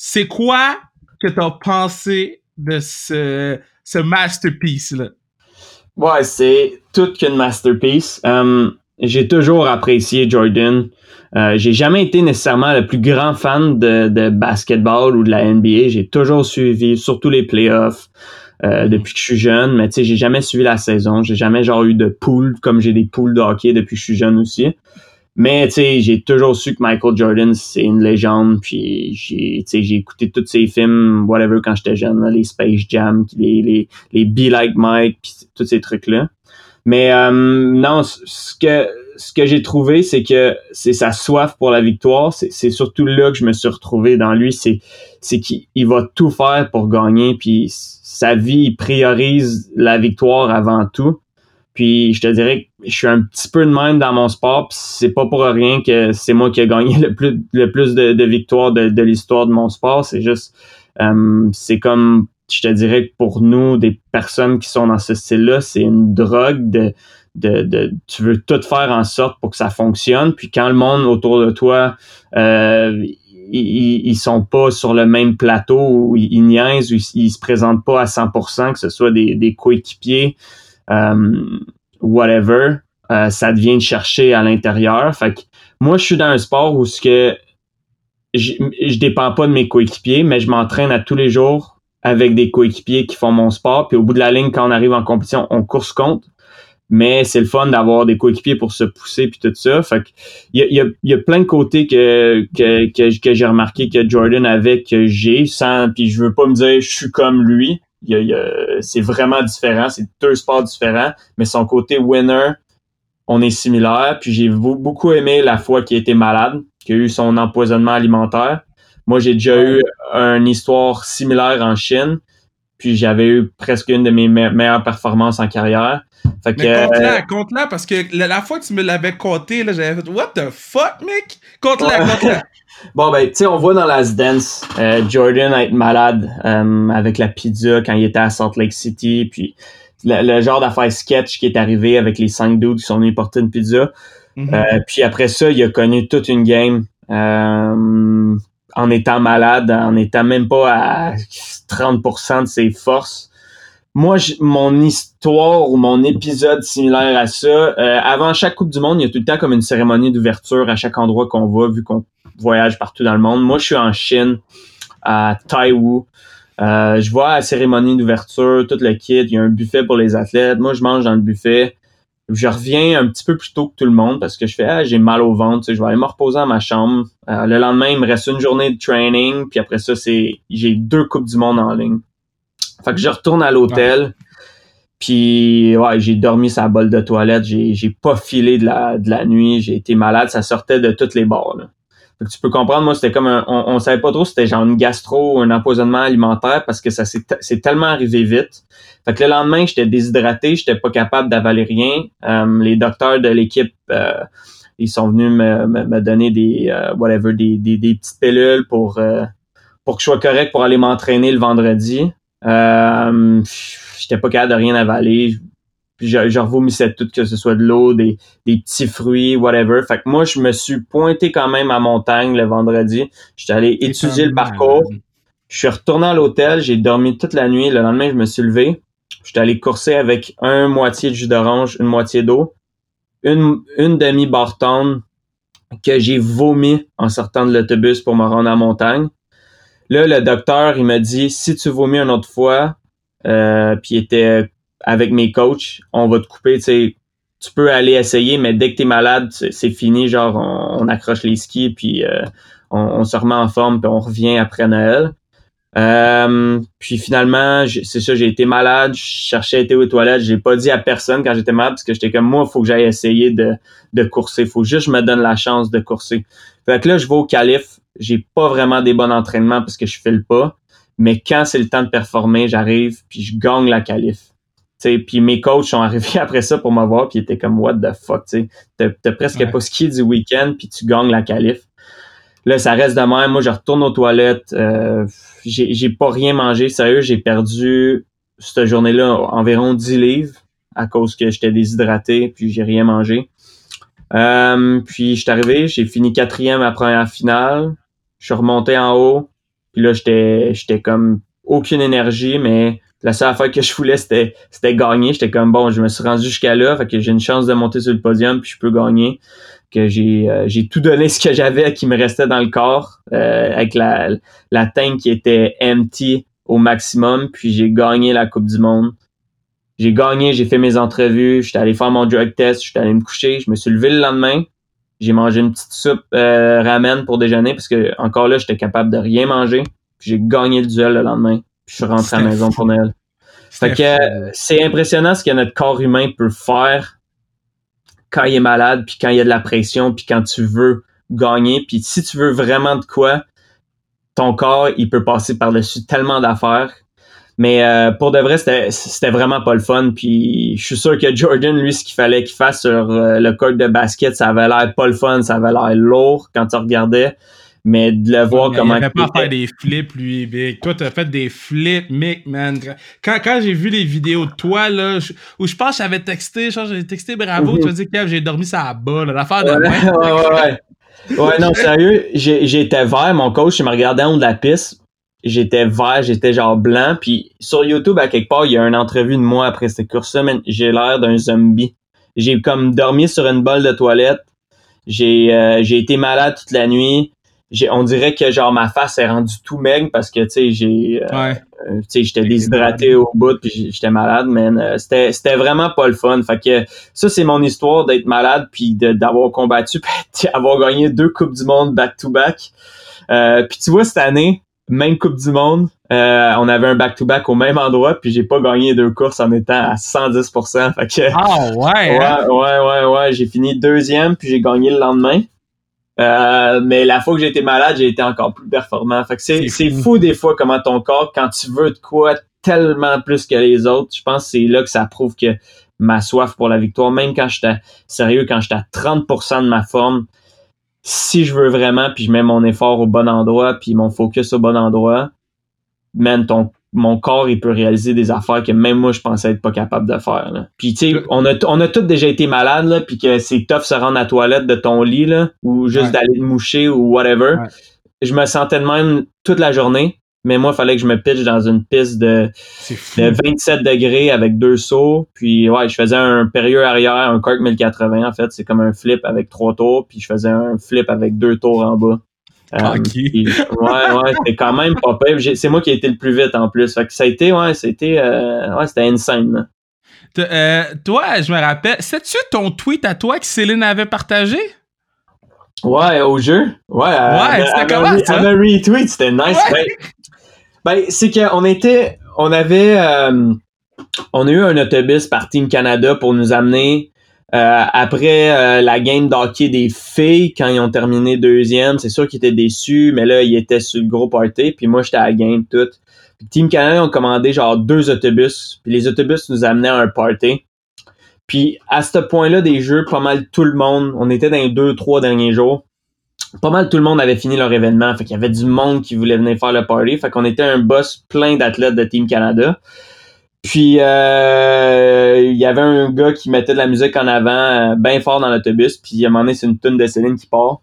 C'est quoi que t'as pensé de ce, ce masterpiece-là? Ouais, c'est toute qu'une masterpiece. Um, j'ai toujours apprécié Jordan. Euh, j'ai jamais été nécessairement le plus grand fan de, de basketball ou de la NBA. J'ai toujours suivi, surtout les playoffs, euh, depuis que je suis jeune. Mais tu sais, j'ai jamais suivi la saison. J'ai jamais genre eu de pool comme j'ai des poules de hockey depuis que je suis jeune aussi. Mais j'ai toujours su que Michael Jordan, c'est une légende. Puis j'ai écouté tous ses films, whatever, quand j'étais jeune, les Space Jam, les, les, les Be Like Mike, puis tous ces trucs-là. Mais euh, non, ce que ce que j'ai trouvé, c'est que c'est sa soif pour la victoire. C'est surtout là que je me suis retrouvé dans lui. C'est c'est qu'il va tout faire pour gagner. Puis sa vie, il priorise la victoire avant tout. Puis je te dirais que je suis un petit peu de même dans mon sport, puis c'est pas pour rien que c'est moi qui ai gagné le plus le plus de, victoires de, l'histoire de mon sport. C'est juste euh, c'est comme je te dirais que pour nous, des personnes qui sont dans ce style-là, c'est une drogue de, de, tu veux tout faire en sorte pour que ça fonctionne. Puis quand le monde autour de toi euh, ils, ils sont pas sur le même plateau ou ils, niaisent ou ils, se présentent pas à 100%, que ce soit des, coéquipiers, whatever, euh, ça devient de chercher à l'intérieur. Fait que moi, je suis dans un sport où ce que je, je dépends pas de mes coéquipiers, mais je m'entraîne à tous les jours avec des coéquipiers qui font mon sport. Puis au bout de la ligne, quand on arrive en compétition, on course contre. Mais c'est le fun d'avoir des coéquipiers pour se pousser puis tout ça. Fait il y a, y, a, plein de côtés que, que, que, que j'ai remarqué que Jordan avait que j'ai sans puis je veux pas me dire je suis comme lui c'est vraiment différent, c'est deux sports différents, mais son côté winner, on est similaire. Puis j'ai beaucoup aimé la fois qu'il était malade, qu'il a eu son empoisonnement alimentaire. Moi, j'ai déjà eu une histoire similaire en Chine, puis j'avais eu presque une de mes meilleures performances en carrière. Fait que, Mais compte-la, compte-la, parce que la, fois que tu me l'avais compté, là, j'avais fait What the fuck, mec? Compte-la, compte-la. Bon, ben, tu sais, on voit dans Last Dance euh, Jordan être malade euh, avec la pizza quand il était à Salt Lake City, puis le, genre d'affaire sketch qui est arrivé avec les cinq dudes qui sont venus porter une pizza. Mm-hmm. Euh, puis après ça, il a connu toute une game en étant malade, en étant même pas à 30% de ses forces moi, mon histoire ou mon épisode similaire à ça, avant chaque Coupe du Monde, il y a tout le temps comme une cérémonie d'ouverture à chaque endroit qu'on va, vu qu'on voyage partout dans le monde. Moi, je suis en Chine, à Taiwan. Euh, je vois la cérémonie d'ouverture, tout le kit, il y a un buffet pour les athlètes. Moi, je mange dans le buffet. Je reviens un petit peu plus tôt que tout le monde parce que je fais ah, j'ai mal au ventre, je vais aller me reposer dans ma chambre. Euh, le lendemain, il me reste une journée de training, puis après ça, c'est j'ai deux coupes du monde en ligne. Fait que je retourne à l'hôtel. Puis ouais, j'ai dormi sa bol de toilette, j'ai, pas filé de la, nuit, j'ai été malade, ça sortait de toutes les bords. Que tu peux comprendre, moi, c'était comme un, on, on savait pas trop c'était genre une gastro, un empoisonnement alimentaire parce que ça s'est, c'est tellement arrivé vite. Fait que le lendemain, j'étais déshydraté, j'étais pas capable d'avaler rien. Euh, les docteurs de l'équipe, euh, ils sont venus me, me, donner des euh, whatever, des, des, des, petites pilules pour pour que je sois correct pour aller m'entraîner le vendredi. Euh, J'étais pas capable de rien avaler. Puis je, je revomissais tout, que ce soit de l'eau, des, des petits fruits, whatever. Fait que moi, je me suis pointé quand même à montagne le vendredi. J'étais allé étudier le parcours. Je suis retourné à l'hôtel, j'ai dormi toute la nuit. Le lendemain, je me suis levé. J'étais allé courser avec un moitié de jus d'orange, une moitié d'eau, une, une demi barton que j'ai vomi en sortant de l'autobus pour me rendre à montagne. Là, le docteur, il m'a dit, si tu vomis une autre fois, euh, puis il était avec mes coachs, on va te couper, tu sais, tu peux aller essayer, mais dès que tu es malade, c'est fini, genre, on, on accroche les skis, puis euh, on, on se remet en forme, puis on revient après Noël. Euh, puis finalement, c'est ça, j'ai été malade, je cherchais à être aux toilettes, j'ai pas dit à personne quand j'étais malade parce que j'étais comme moi, il faut que j'aille essayer de, de courser, faut juste que je me donne la chance de courser. Fait que là, je vais au calife, j'ai pas vraiment des bons entraînements parce que je file pas, mais quand c'est le temps de performer, j'arrive puis je gagne la qualif. T'sais, puis mes coachs sont arrivés après ça pour me voir puis ils étaient comme what the fuck, t'as, presque Ouais. pas ski du week-end puis tu gagnes la qualif. Là, ça reste de même. Moi, je retourne aux toilettes. Euh, j'ai, pas rien mangé. Sérieux, j'ai perdu cette journée-là environ 10 livres à cause que j'étais déshydraté puis j'ai rien mangé. Euh, puis je suis arrivé, j'ai fini quatrième à la première finale. Je suis remonté en haut. Puis là, j'étais, j'étais comme aucune énergie, mais la seule affaire que je voulais, c'était, c'était gagner. J'étais comme bon, je me suis rendu jusqu'à là, fait que j'ai une chance de monter sur le podium, puis je peux gagner. Que j'ai, euh, tout donné ce que j'avais qui me restait dans le corps, euh, avec la, la tank qui était empty au maximum, puis j'ai gagné la Coupe du Monde. J'ai gagné, j'ai fait mes entrevues, j'étais allé faire mon drug test, j'étais allé me coucher, je me suis levé le lendemain, j'ai mangé une petite soupe euh, ramen pour déjeuner parce que encore là, j'étais capable de rien manger. Puis j'ai gagné le duel le lendemain. Puis je suis rentré à la maison pour Noël. Fait que euh, c'est impressionnant ce que notre corps humain peut faire quand il est malade, puis quand il y a de la pression, puis quand tu veux gagner. Puis si tu veux vraiment de quoi, ton corps, il peut passer par-dessus tellement d'affaires. Mais euh, pour de vrai, c'était c'était vraiment pas le fun. Puis je suis sûr que Jordan, lui, ce qu'il fallait qu'il fasse sur euh, le court de basket, ça avait l'air pas le fun, ça avait l'air lourd quand tu regardais. Mais de le voir Mais comment... Il pas à faire des flips, lui, Big. Toi, t'as fait des flips, Mick, man. Quand, quand j'ai vu les vidéos de toi, là, où je pense que j'avais texté, j'ai texté bravo, Mhm. tu as dit, Kev, j'ai dormi ça à bas, là, l'affaire de Ouais, ouais, ouais, ouais. Ouais, non, sérieux, j'étais vert, mon coach, il me regardait en haut de la piste. J'étais vert, j'étais genre blanc. Puis sur YouTube, à quelque part, il y a une entrevue de moi après cette course-là, man, j'ai l'air d'un zombie. J'ai comme dormi sur une bolle de toilette. J'ai euh, j'ai été malade toute la nuit. J'ai, on dirait que genre ma face est rendue tout maigre parce que tu sais j'ai euh, Ouais. euh, tu sais, j'étais déshydraté au bout puis j'étais malade, man. Euh, C'était, c'était vraiment pas le fun. Fait que ça, c'est mon histoire d'être malade puis de- d'avoir combattu puis d'avoir gagné deux Coupes du Monde back-to-back. Euh, puis tu vois, cette année, même Coupe du Monde, euh, on avait un back-to-back au même endroit puis j'ai pas gagné deux courses en étant à 110%. Fait que... Ah, ouais, Ouais, ouais, ouais, ouais. J'ai fini deuxième, puis j'ai gagné le lendemain. Euh, mais la fois que j'ai été malade, j'ai été encore plus performant. Fait que c'est, C'est fou. des fois comment ton corps, quand tu veux de quoi tellement plus que les autres, je pense que c'est là que ça prouve que ma soif pour la victoire, même quand j'étais sérieux, quand j'étais à 30% de ma forme, si je veux vraiment, puis je mets mon effort au bon endroit, puis mon focus au bon endroit, man, ton, mon corps, il peut réaliser des affaires que même moi, je pensais être pas capable de faire. Là. Puis, tu sais, on a, on a tous déjà été malades, là, puis que c'est tough se rendre à la toilette de ton lit, là, ou juste Ouais. d'aller te moucher ou whatever. Ouais. Je me sentais de même toute la journée, mais moi, il fallait que je me pitche dans une piste de 27 degrés avec deux sauts. Puis, ouais, je faisais un période arrière, un cork 1080, en fait. C'est comme un flip avec trois tours, puis je faisais un flip avec deux tours en bas. Euh, puis, ouais, ouais, c'était quand même pas pire. C'est moi qui ai été le plus vite en plus. Fait que ça a été, ouais, c'était, euh, ouais, c'était insane. euh, toi, je me rappelle, c'est-tu ton tweet à toi que Céline avait partagé? Ouais, au jeu. Ouais, Ouais, c'était comment, ça? Elle retweet, c'était nice. Ouais. Ben, ben, c'est qu'on était, on avait, euh, on a eu un autobus par Team Canada pour nous amener euh, après euh, la game d'hockey des filles quand ils ont terminé deuxième. C'est sûr qu'ils étaient déçus, mais là, ils étaient sur le gros party. Puis moi, j'étais à la game toute. Puis Team Canada ont commandé genre deux autobus. Puis les autobus nous amenaient à un party. Puis à ce point-là des jeux, pas mal tout le monde, on était dans les deux, trois derniers jours. Pas mal tout le monde avait fini leur événement. Fait qu'il y avait du monde qui voulait venir faire le party. Fait qu'on était un boss plein d'athlètes de Team Canada. Puis euh, il y avait un gars qui mettait de la musique en avant, euh, bien fort dans l'autobus. Puis à un moment donné, c'est une tune de Céline qui part.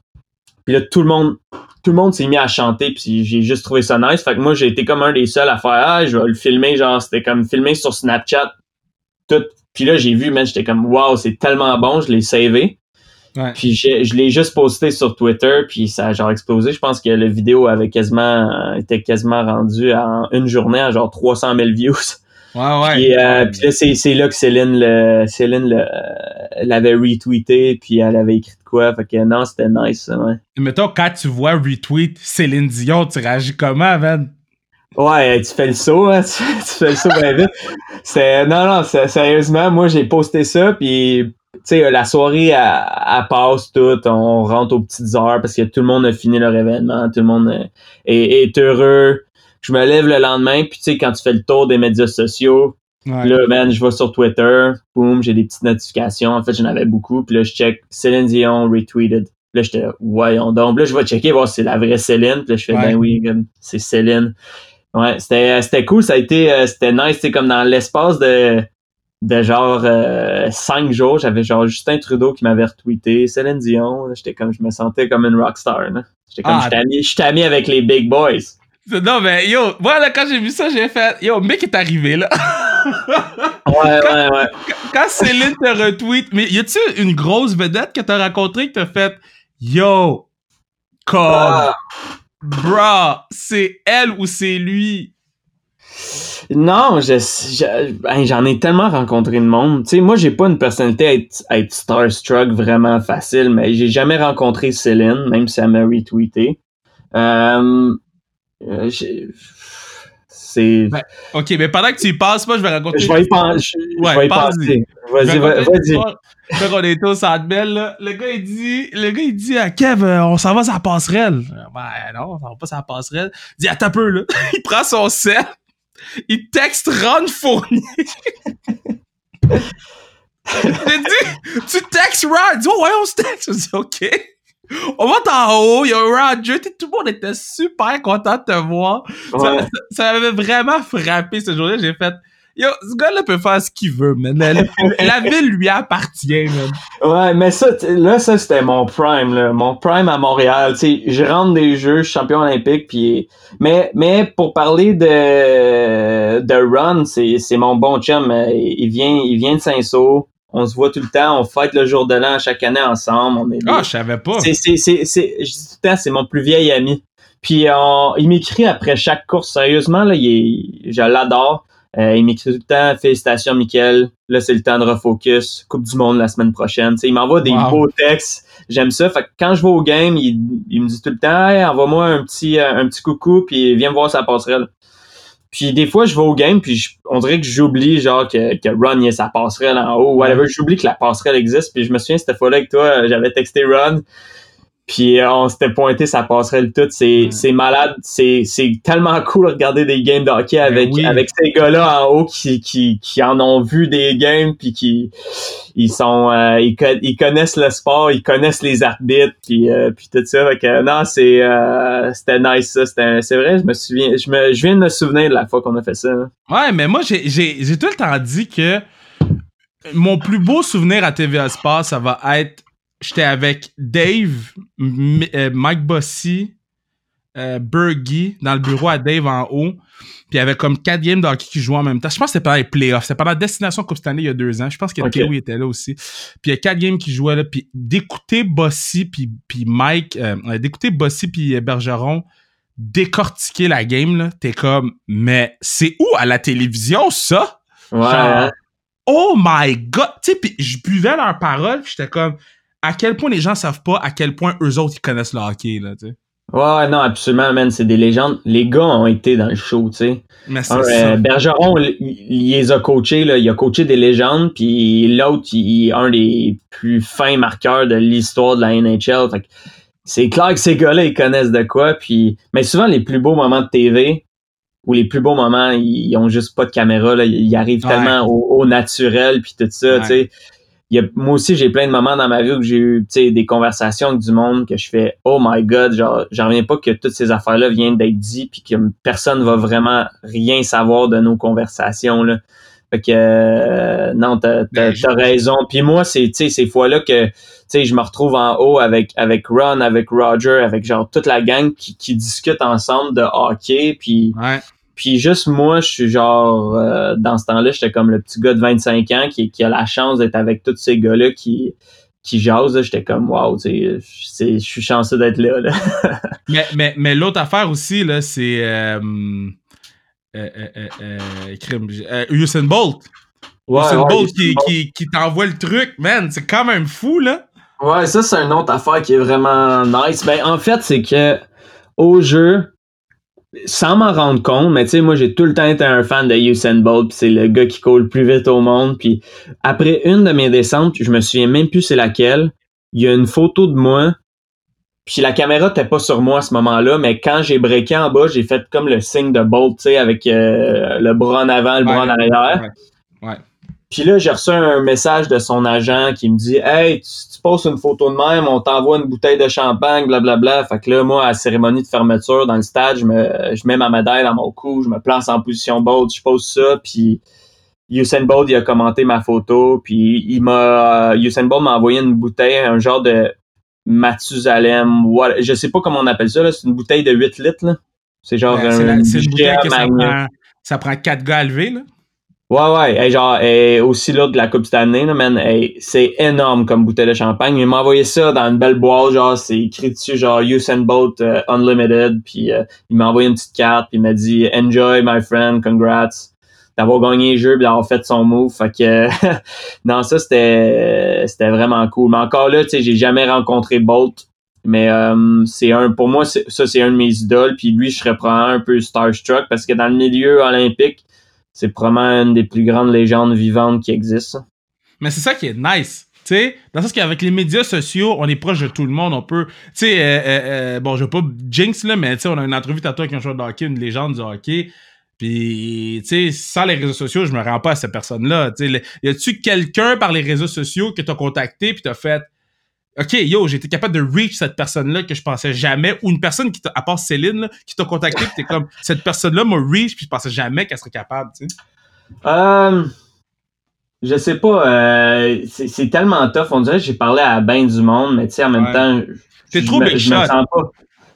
Puis là, tout le monde, tout le monde s'est mis à chanter. Puis j'ai juste trouvé ça nice. Fait que moi, j'ai été comme un des seuls à faire Ah, je vais le filmer. Genre, c'était comme filmé sur Snapchat. Tout. Puis là, j'ai vu, man, j'étais comme Wow, c'est tellement bon, je l'ai savé. Ouais. Puis je l'ai juste posté sur Twitter, puis ça a genre explosé. Je pense que la vidéo avait quasiment euh, était quasiment rendue en une journée à genre 300 000 views. Ouais, ouais. Puis, euh, puis là, c'est, c'est là que Céline le, Céline le, euh, l'avait retweeté, puis elle avait écrit de quoi. Fait que non, c'était nice, ça, ouais. Mettons, quand tu vois retweet Céline Dion, tu réagis comment, man? Ouais, tu fais le saut, hein, tu, tu fais le saut bien vite. C'est, non, non, sérieusement, moi, j'ai posté ça, puis, tu sais, la soirée, elle, elle passe toute, on rentre aux petites heures parce que tout le monde a fini leur événement, tout le monde euh, est, est heureux. Je me lève le lendemain, puis tu sais, quand tu fais le tour des médias sociaux, Ouais. Là, man, je vais sur Twitter, boum, j'ai des petites notifications. En fait, j'en avais beaucoup. Puis là, je check Céline Dion retweeted. Là, j'étais, voyons donc. Là, je vais checker, voir si c'est la vraie Céline. Puis là, je fais, Ouais. ben oui, c'est Céline. Ouais, c'était, euh, c'était cool. Ça a été, euh, c'était nice. C'est comme dans l'espace de, de genre euh, cinq jours, j'avais genre Justin Trudeau qui m'avait retweeté, Céline Dion. J'étais comme, je me sentais comme une rockstar. J'étais comme, Ah. ami, j'étais ami avec les big boys. Non, mais yo, moi, là, quand j'ai vu ça, j'ai fait, yo, mec est arrivé, là. Ouais, ouais, ouais. quand Céline te retweet, mais y a-tu une grosse vedette que t'as rencontrée que t'as fait, yo, comme, Ah. bro, c'est elle ou c'est lui? Non, je, je- ben, j'en ai tellement rencontré de monde. Tu sais, moi, j'ai pas une personnalité à être, à être starstruck vraiment facile, mais j'ai jamais rencontré Céline, même si elle m'a retweeté. Euh, euh, c'est, Ben, Ok, mais pendant que tu y passes, moi, je vais raconter. je vais y penser. Je, Ouais, je vais y penser. Vas-y, vas-y. Quand on était au Centre Bell, là, le gars, il dit, le gars, il dit à Kev, euh, on s'en va sur la passerelle. Ben, non, on s'en va pas sur la passerelle. Il dit, attends un peu, là. Il prend son sel. Il texte Ron Fournier. J'ai dit, tu textes Ron. Il dit, oh, ouais, on se texte. Je dis, OK. On va en haut, il y a sais, tout le monde était super content de te voir. Ça, Ouais. ça, ça m'avait vraiment frappé ce jour-là. J'ai fait, yo, ce gars-là peut faire ce qu'il veut, man. La, ville lui appartient, man. Ouais, mais ça, là, ça, c'était mon prime, là. Mon prime à Montréal. Tu sais, je rentre des Jeux, je suis champion olympique, puis... Mais, mais pour parler de, de c'est, c'est mon bon chum. euh, Il vient, il vient de Saint-Saul. On se voit tout le temps. On fête le jour de l'an chaque année ensemble. On est Ah, je savais pas. c'est, c'est, c'est, c'est, je dis tout le temps, c'est mon plus vieil ami. Puis on- il m'écrit après chaque course. Sérieusement, là, il est- je l'adore. Euh, il m'écrit tout le temps, félicitations, Mickaël. Là, c'est le temps de refocus. Coupe du Monde la semaine prochaine. Il m'envoie des Wow. beaux textes. J'aime ça. Fait que quand je vais au game, il, il me dit tout le temps, hey, envoie-moi un petit, euh, un petit coucou, puis viens me voir sa passerelle. Puis des fois, je vais au game, puis je- on dirait que j'oublie genre que, que Ron il a sa passerelle en haut, whatever. J'oublie que la passerelle existe. Puis je me souviens cette fois-là avec toi, j'avais texté Ron. Puis euh, on s'était pointé sa passerelle toute. C'est Ouais. c'est malade. C'est c'est tellement cool de regarder des games de hockey avec, oui. avec ces gars-là en haut qui, qui, qui en ont vu des games puis qui ils sont euh, ils, co- ils connaissent le sport, ils connaissent les arbitres puis euh, puis tout ça. Fait que non, c'est euh, c'était nice ça. C'était c'est vrai, je me souviens je me je viens de me souvenir de la fois qu'on a fait ça. hein. Ouais, mais moi, j'ai, j'ai, j'ai tout le temps dit que mon plus beau souvenir à TVA Sport, ça va être j'étais avec Dave, M- euh, Mike Bossy, euh, Bergie dans le bureau à Dave en haut. Puis il y avait comme quatre games de hockey qui jouaient en même temps. Je pense que c'était pendant les playoffs. C'était pendant la Destination Coupe Stanley il y a deux ans. Je pense que Ok. Théo était là aussi. Puis il y a quatre games qui jouaient là. Puis d'écouter Bossy puis, puis Mike, euh, d'écouter Bossy puis euh, Bergeron décortiquer la game, là, t'es comme, mais c'est où à la télévision ça? Ouais. Genre, hein. Oh my god! Tu sais, puis je buvais leurs paroles, puis j'étais comme, à quel point les gens savent pas à quel point eux autres ils connaissent le hockey, là, tu sais. Ouais, non, absolument, man. C'est des légendes. Les gars ont été dans le show, tu sais. Mais c'est ça. euh, Bergeron, il, il les a coachés, là. il a coaché des légendes, puis l'autre, il est un des plus fins marqueurs de l'histoire de la NHL. Fait c'est clair que ces gars-là, ils connaissent de quoi. Puis, mais souvent, les plus beaux moments de TV ou les plus beaux moments, ils, ont juste pas de caméra. Là. Ils, ils arrivent Ouais. tellement au, au naturel, puis tout ça. Ouais. tu sais. Il y a, moi aussi, j'ai plein de moments dans ma vie où j'ai eu tu sais, des conversations avec du monde que je fais Oh my God, genre, j'en reviens pas que toutes ces affaires-là viennent d'être dites puis que personne va vraiment rien savoir de nos conversations. Là. Fait que euh, non, t'as, t'as, Ben, t'as raison. Puis moi, c'est tu sais, ces fois-là que tu sais, je me retrouve en haut avec, avec Ron, avec Roger, avec genre toute la gang qui, qui discute ensemble de hockey. Puis Ouais. Puis juste moi, je suis genre euh, dans ce temps-là, j'étais comme le petit gars de 25 ans qui, qui a la chance d'être avec tous ces gars-là qui qui jase, là, j'étais comme wow, tu sais, je suis chanceux d'être là. là. Mais, mais, mais l'autre affaire aussi, là, c'est. Euh, euh, euh, Usain Bolt. Ouais, Usain ouais, Bolt qui, qui, qui t'envoie le truc, man. C'est quand même fou, là. Ouais, ça, c'est une autre affaire qui est vraiment nice. Ben, en fait, c'est que au jeu, sans m'en rendre compte, mais tu sais, moi, j'ai tout le temps été un fan de Usain Bolt, puis c'est le gars qui coule le plus vite au monde. Puis après une de mes descentes, je me souviens même plus c'est laquelle, il y a une photo de moi, puis la caméra n'était pas sur moi à ce moment-là, mais quand j'ai breaké en bas, j'ai fait comme le signe de Bolt, tu sais, avec euh, le bras en avant, le bras en arrière. Ouais. Ouais. Puis là, j'ai reçu un message de son agent qui me dit Hey, tu, tu poses une photo de même, on t'envoie une bouteille de champagne, blablabla. Fait que là, moi, à la cérémonie de fermeture dans le stade, je, me, je mets ma médaille dans mon cou, je me place en position bold, je pose ça, puis Usain Bolt, il a commenté ma photo, puis il m'a. Usain Bolt m'a envoyé une bouteille, un genre de Mathusalem, what- je sais pas comment on appelle ça, là, c'est une bouteille de 8 litres, là. C'est genre Ouais, c'est un la- c'est une bouteille que ça prend, ça prend 4 gars à lever, là. Ouais, ouais. Hey, genre, hey, aussi là de la Coupe Stanley, là, man. C'est énorme comme bouteille de champagne. Il m'a envoyé ça dans une belle boîte, genre, c'est écrit dessus, genre, Usain Bolt euh, Unlimited. Puis euh, il m'a envoyé une petite carte, puis il m'a dit, Enjoy, my friend, congrats d'avoir gagné le jeu, d'avoir fait son move. Fait que, non, ça, c'était c'était vraiment cool. Mais encore là, tu sais, j'ai jamais rencontré Bolt. Mais euh, c'est un pour moi, ça, c'est un de mes idoles. Puis lui, je serais probablement un peu starstruck parce que dans le milieu olympique, c'est probablement une des plus grandes légendes vivantes qui existent. Mais c'est ça qui est nice. Tu sais, dans le qu'avec les médias sociaux, on est proche de tout le monde. On peut. Tu sais, euh, euh, euh, bon, je veux pas jinx, là, mais tu sais, on a une entrevue tantôt avec un joueur de hockey, une légende du hockey. Puis, tu sais, sans les réseaux sociaux, je me rends pas à cette personne-là. Y a-tu quelqu'un par les réseaux sociaux que t'as contacté puis t'as fait. OK, yo, été capable de reach cette personne-là que je pensais jamais, ou une personne qui t'a, à part Céline, là, qui t'a contacté, puis t'es comme, cette personne-là m'a reach, puis je pensais jamais qu'elle serait capable, tu sais. Euh, je sais pas, euh, c'est c'est tellement tough. On dirait que j'ai parlé à ben du monde, mais tu sais, en même Ouais. temps, T'es je trop me- je sens pas.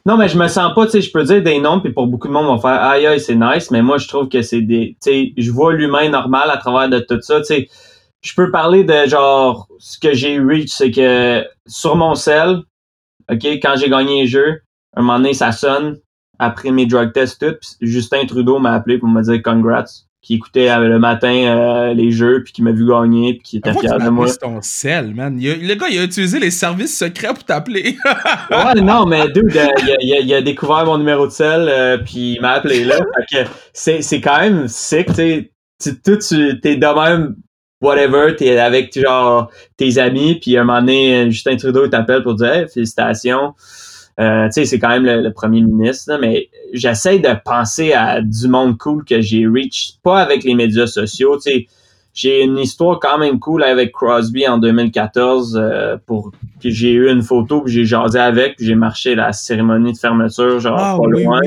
Non, mais je me sens pas, tu sais, je peux dire des noms, puis pour beaucoup de monde, vont faire aïe aïe, c'est nice, mais moi, je trouve que c'est des. Tu sais, je vois l'humain normal à travers de tout ça, tu sais. Je peux parler de genre, ce que j'ai reach, c'est que sur mon cell, OK, quand j'ai gagné le jeu, un moment donné, ça sonne, après mes drug tests, tout, puis Justin Trudeau m'a appelé pour me dire congrats, qui écoutait euh, le matin euh, les jeux, puis qui m'a vu gagner, puis qui était fier de moi. sur ton sel, man? A- le gars, il a utilisé les services secrets pour t'appeler. Ouais, non, mais dude, euh, il, a, il a- il a découvert mon numéro de sel, euh, puis il m'a appelé là. C'est, c'est quand même sick, tu sais. Tu, toi, tu, t'es de même, whatever, t'es avec genre tes amis, puis un moment donné, Justin Trudeau t'appelle pour dire hey, félicitations. Euh, tu sais, c'est quand même le, le premier ministre, là, mais j'essaie de penser à du monde cool que j'ai reach, pas avec les médias sociaux, tu sais. J'ai une histoire quand même cool avec Crosby en 2014 euh, pour que j'ai eu une photo puis j'ai jasé avec puis j'ai marché la cérémonie de fermeture genre Ah pas loin.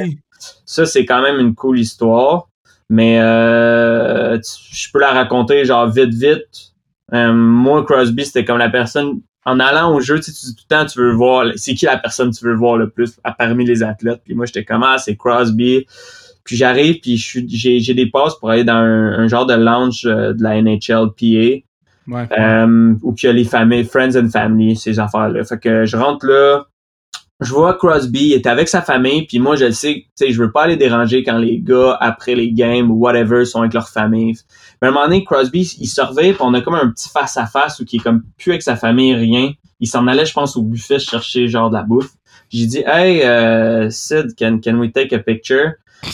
Ça c'est quand même une cool histoire, mais euh, je peux la raconter genre vite vite. Euh, moi Crosby c'était comme la personne en allant au jeu, tu sais, tu dis tout le temps tu veux voir c'est qui la personne que tu veux voir le plus parmi les athlètes. Puis moi j'étais comme ah c'est Crosby. Puis j'arrive, puis j'ai j'ai des passes pour aller dans un, un genre de lounge euh, de la NHLPA, Ouais. euh, où il y a les familles, friends and family, ces affaires-là. Fait que je rentre là, je vois Crosby, il est avec sa famille, puis moi je le sais, tu sais, je veux pas aller déranger quand les gars, après les games ou whatever, sont avec leur famille. Mais à un moment donné, Crosby, il surveille, puis on a comme un petit face-à-face où il est comme plus avec sa famille, rien. Il s'en allait, je pense, au buffet chercher genre de la bouffe. J'ai dit, hey, euh, Sid, can, can we take a picture?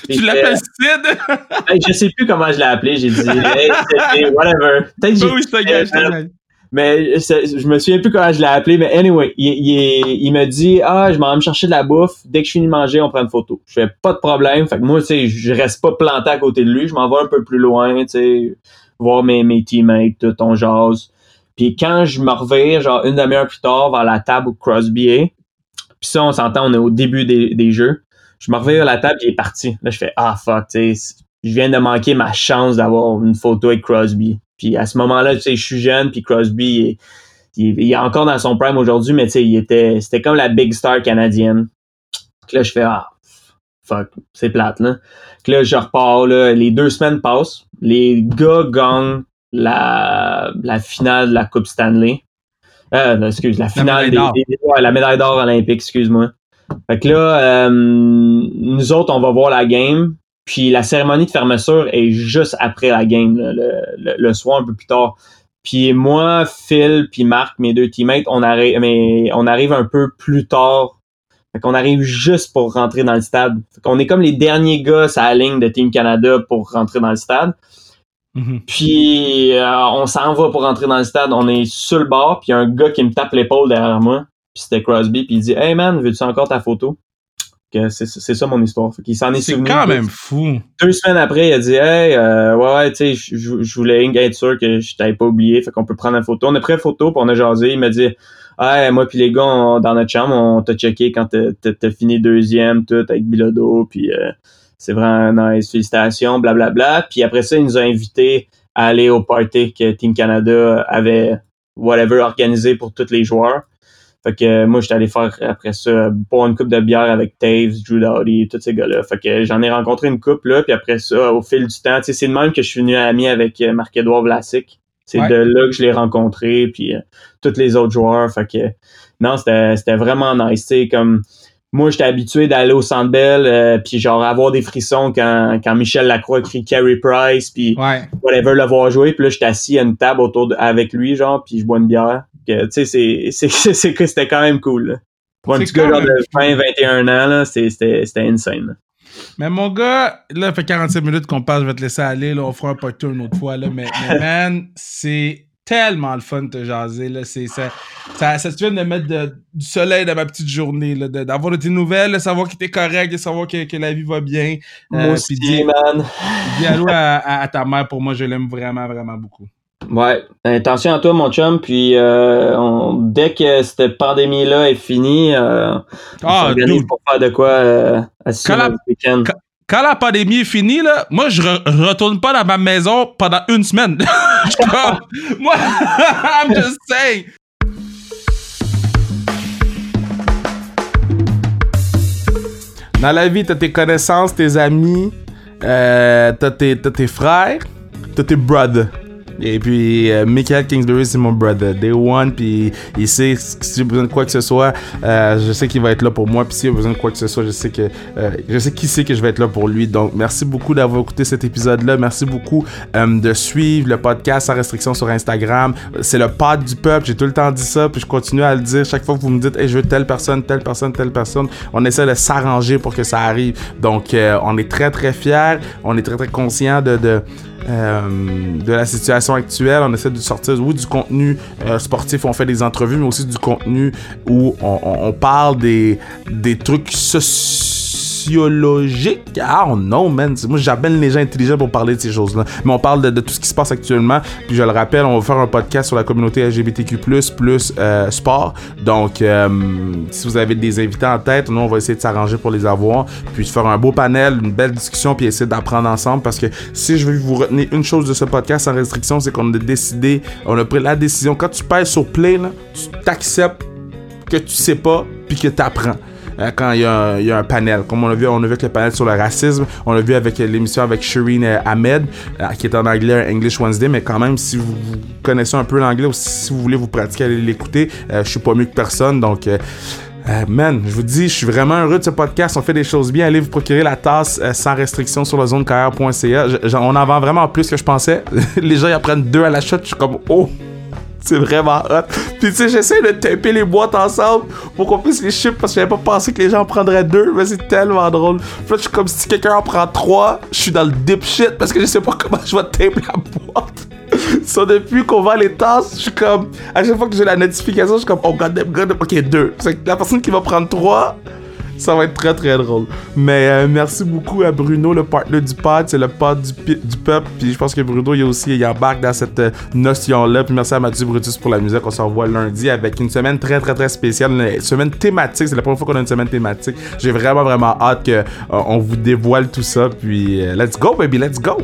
Tu l'appelles Sid? Hey, je sais plus comment je l'ai appelé. J'ai dit, hey, whatever. Peut-être que j'ai- mais je me souviens plus comment je l'ai appelé. Mais anyway, il, il, il me dit, ah, je m'en vais me chercher de la bouffe. Dès que je finis de manger, on prend une photo. Je fais pas de problème. Fait que moi, tu sais, je reste pas planté à côté de lui. Je m'en vais un peu plus loin, tu sais, voir mes, mes teammates, tout, on jase. Puis quand je me revire, genre une demi-heure plus tard, vers la table où Crosby est, puis ça, on s'entend, on est au début des, des jeux. Je me revire à la table, il est parti. Là, je fais Ah fuck, tu sais, je viens de manquer ma chance d'avoir une photo avec Crosby. Puis à ce moment-là, tu sais, je suis jeune, puis Crosby, il est, il est- il est encore dans son prime aujourd'hui, mais tu sais, il était, c'était comme la big star canadienne. Puis là, je fais Ah fuck, c'est plate, là. Puis là, je repars, là, les deux semaines passent, les gars gagnent la, la finale de la Coupe Stanley. Euh, excuse, la finale des, d'or. des- ouais, la médaille d'or olympique, excuse-moi. Fait que là, euh, nous autres, on va voir la game. Puis la cérémonie de fermeture est juste après la game, là, le, le- soir un peu plus tard. Puis moi, Phil, puis Marc, mes deux teammates, on arrive, mais on arrive un peu plus tard. Fait qu'on arrive juste pour rentrer dans le stade. Fait qu'on est comme les derniers gars à la ligne de Team Canada pour rentrer dans le stade. Mhm. Puis euh, on s'en va pour rentrer dans le stade. On est sur le bord, puis il y a un gars qui me tape l'épaule derrière moi. Puis c'était Crosby, puis il dit Hey man, veux-tu encore ta photo? Que c'est, c'est ça mon histoire. Fait qu'il s'en est C'est souvenu. quand deux- même fou. Deux semaines après, il a dit Hey, euh, ouais, ouais, tu sais, je- voulais être sûr que je t'avais pas oublié. Fait qu'on peut prendre une photo. On a pris une photo, puis on a jasé. Il m'a dit Hey, moi puis les gars, on- dans notre chambre, on t'a checké quand t'as, fini deuxième, tout, avec Bilodo, puis euh, c'est vraiment nice, félicitations, blablabla. Puis après ça, il nous a invités à aller au party que Team Canada avait, whatever, organisé pour tous les joueurs. Fait que euh, moi, j'étais allé faire après ça, boire une coupe de bière avec Taves, Drew Doughty, tous ces gars-là. Fait que j'en ai rencontré une coupe là, puis après ça, au fil du temps, tu sais, c'est de même que je suis venu ami avec euh, Marc-Édouard Vlasic. C'est Ouais. de là que je l'ai rencontré, puis euh, tous les autres joueurs. Fait que non, c'était c'était vraiment nice. Tu sais, comme moi, j'étais habitué d'aller au Centre Bell, euh, puis genre avoir des frissons quand, quand Michel Lacroix crie Carey Price, puis Ouais. whatever, le voir jouer. Puis là, j'étais assis à une table autour de, avec lui, genre, puis je bois une bière. Tu sais, c'est- c'est c'est que c'était quand même cool. là. Pour un petit gars genre de 20, 21 ans, c'était c'était insane. là. Mais mon gars, là, ça fait 45 minutes qu'on passe, je vais te laisser aller, là, on fera un party une autre fois, là, mais, mais man, c'est tellement le fun de te jaser, là, c'est, ça, ça, ça te vient de mettre de- du soleil dans ma petite journée, là, d'avoir de tes nouvelles, de savoir que t'es correct, de savoir que, que la vie va bien. Moi Euh, aussi, puis dis, man. dis allô à, à- à ta mère, pour moi, je l'aime vraiment, vraiment beaucoup. Ouais, attention à toi, mon chum. Puis euh, on- dès que cette pandémie-là est finie, euh, on Ah, s'organise dude. pour faire de quoi euh, la- le week-end. quand- Quand la pandémie est finie, là, moi, je re- retourne pas dans ma maison pendant une semaine. Je suis comme, moi, I'm just saying. Dans la vie, t'as tes connaissances, tes amis, euh, t'as tes, t'as tes frères, t'as tes brothers. Et puis, euh, Michael Kingsbury, c'est mon brother. Day one, puis il sait si j'ai besoin de quoi que ce soit, euh, je sais qu'il va être là pour moi. Puis s'il a besoin de quoi que ce soit, je sais que euh, je sais qui sait que je vais être là pour lui. Donc, merci beaucoup d'avoir écouté cet épisode-là. Merci beaucoup de suivre le podcast sans restriction sur Instagram. C'est le pod du peuple. J'ai tout le temps dit ça, puis je continue à le dire chaque fois que vous me dites, hey, je veux telle personne, telle personne, telle personne. On essaie de s'arranger pour que ça arrive. Donc, on est très très fiers. On est très très conscients de, de de la situation actuelle. On essaie de sortir oui, du contenu euh, sportif, on fait des entrevues, mais aussi du contenu où on, parle des, des trucs sociologiques. Ah non, man. Moi, j'appelle les gens intelligents pour parler de ces choses-là. Mais on parle de, tout ce qui se passe actuellement. Puis je le rappelle, on va faire un podcast sur la communauté LGBTQ+, plus euh, sport. Donc, euh, si vous avez des invités en tête, nous, on va essayer de s'arranger pour les avoir. Puis faire un beau panel, une belle discussion, puis essayer d'apprendre ensemble. Parce que si je veux vous retenir une chose de ce podcast sans restriction, c'est qu'on a décidé, on a pris la décision. Quand tu pèses sur play, tu t'acceptes que tu sais pas, puis que tu apprends. Quand il y, a un- y a panel. Comme on a vu, on a vu avec le panel sur le racisme, on l'a vu avec l'émission avec Shireen euh, Ahmed, euh, qui est en anglais English Wednesday, mais quand même, si vous, connaissez un peu l'anglais ou si vous voulez vous pratiquer, allez l'écouter. Euh, je suis pas mieux que personne, donc. man, je vous dis, je suis vraiment heureux de ce podcast. On fait des choses bien. Allez vous procurer la tasse sans restriction sur. Je- j'en- On en vend vraiment plus que je pensais. Les gens ils en prennent deux à la shot. Je suis comme, oh, c'est vraiment hot. Puis tu sais, j'essaie de taper les boîtes ensemble pour qu'on puisse les ship parce que j'avais pas pensé que les gens en prendraient deux, mais c'est tellement drôle. Là, je suis comme si quelqu'un en prend trois, je suis dans le dip shit parce que je sais pas comment je vais taper la boîte. So, depuis qu'on vend les tasses, je suis comme, à chaque fois que j'ai la notification, je suis comme, oh god damn, god ok, deux. C'est la personne qui va prendre trois, ça va être très très drôle. Mais euh, merci beaucoup à Bruno, le partenaire du pod. C'est le pod du, peuple. Puis je pense que Bruno, il, aussi, il embarque dans cette euh, notion-là. Puis merci à Mathieu Brutus pour la musique. On se revoit lundi avec une semaine très très très spéciale. Une semaine thématique. C'est la première fois qu'on a une semaine thématique. J'ai vraiment vraiment hâte qu'on vous dévoile tout ça. Puis euh, let's go, baby, let's go!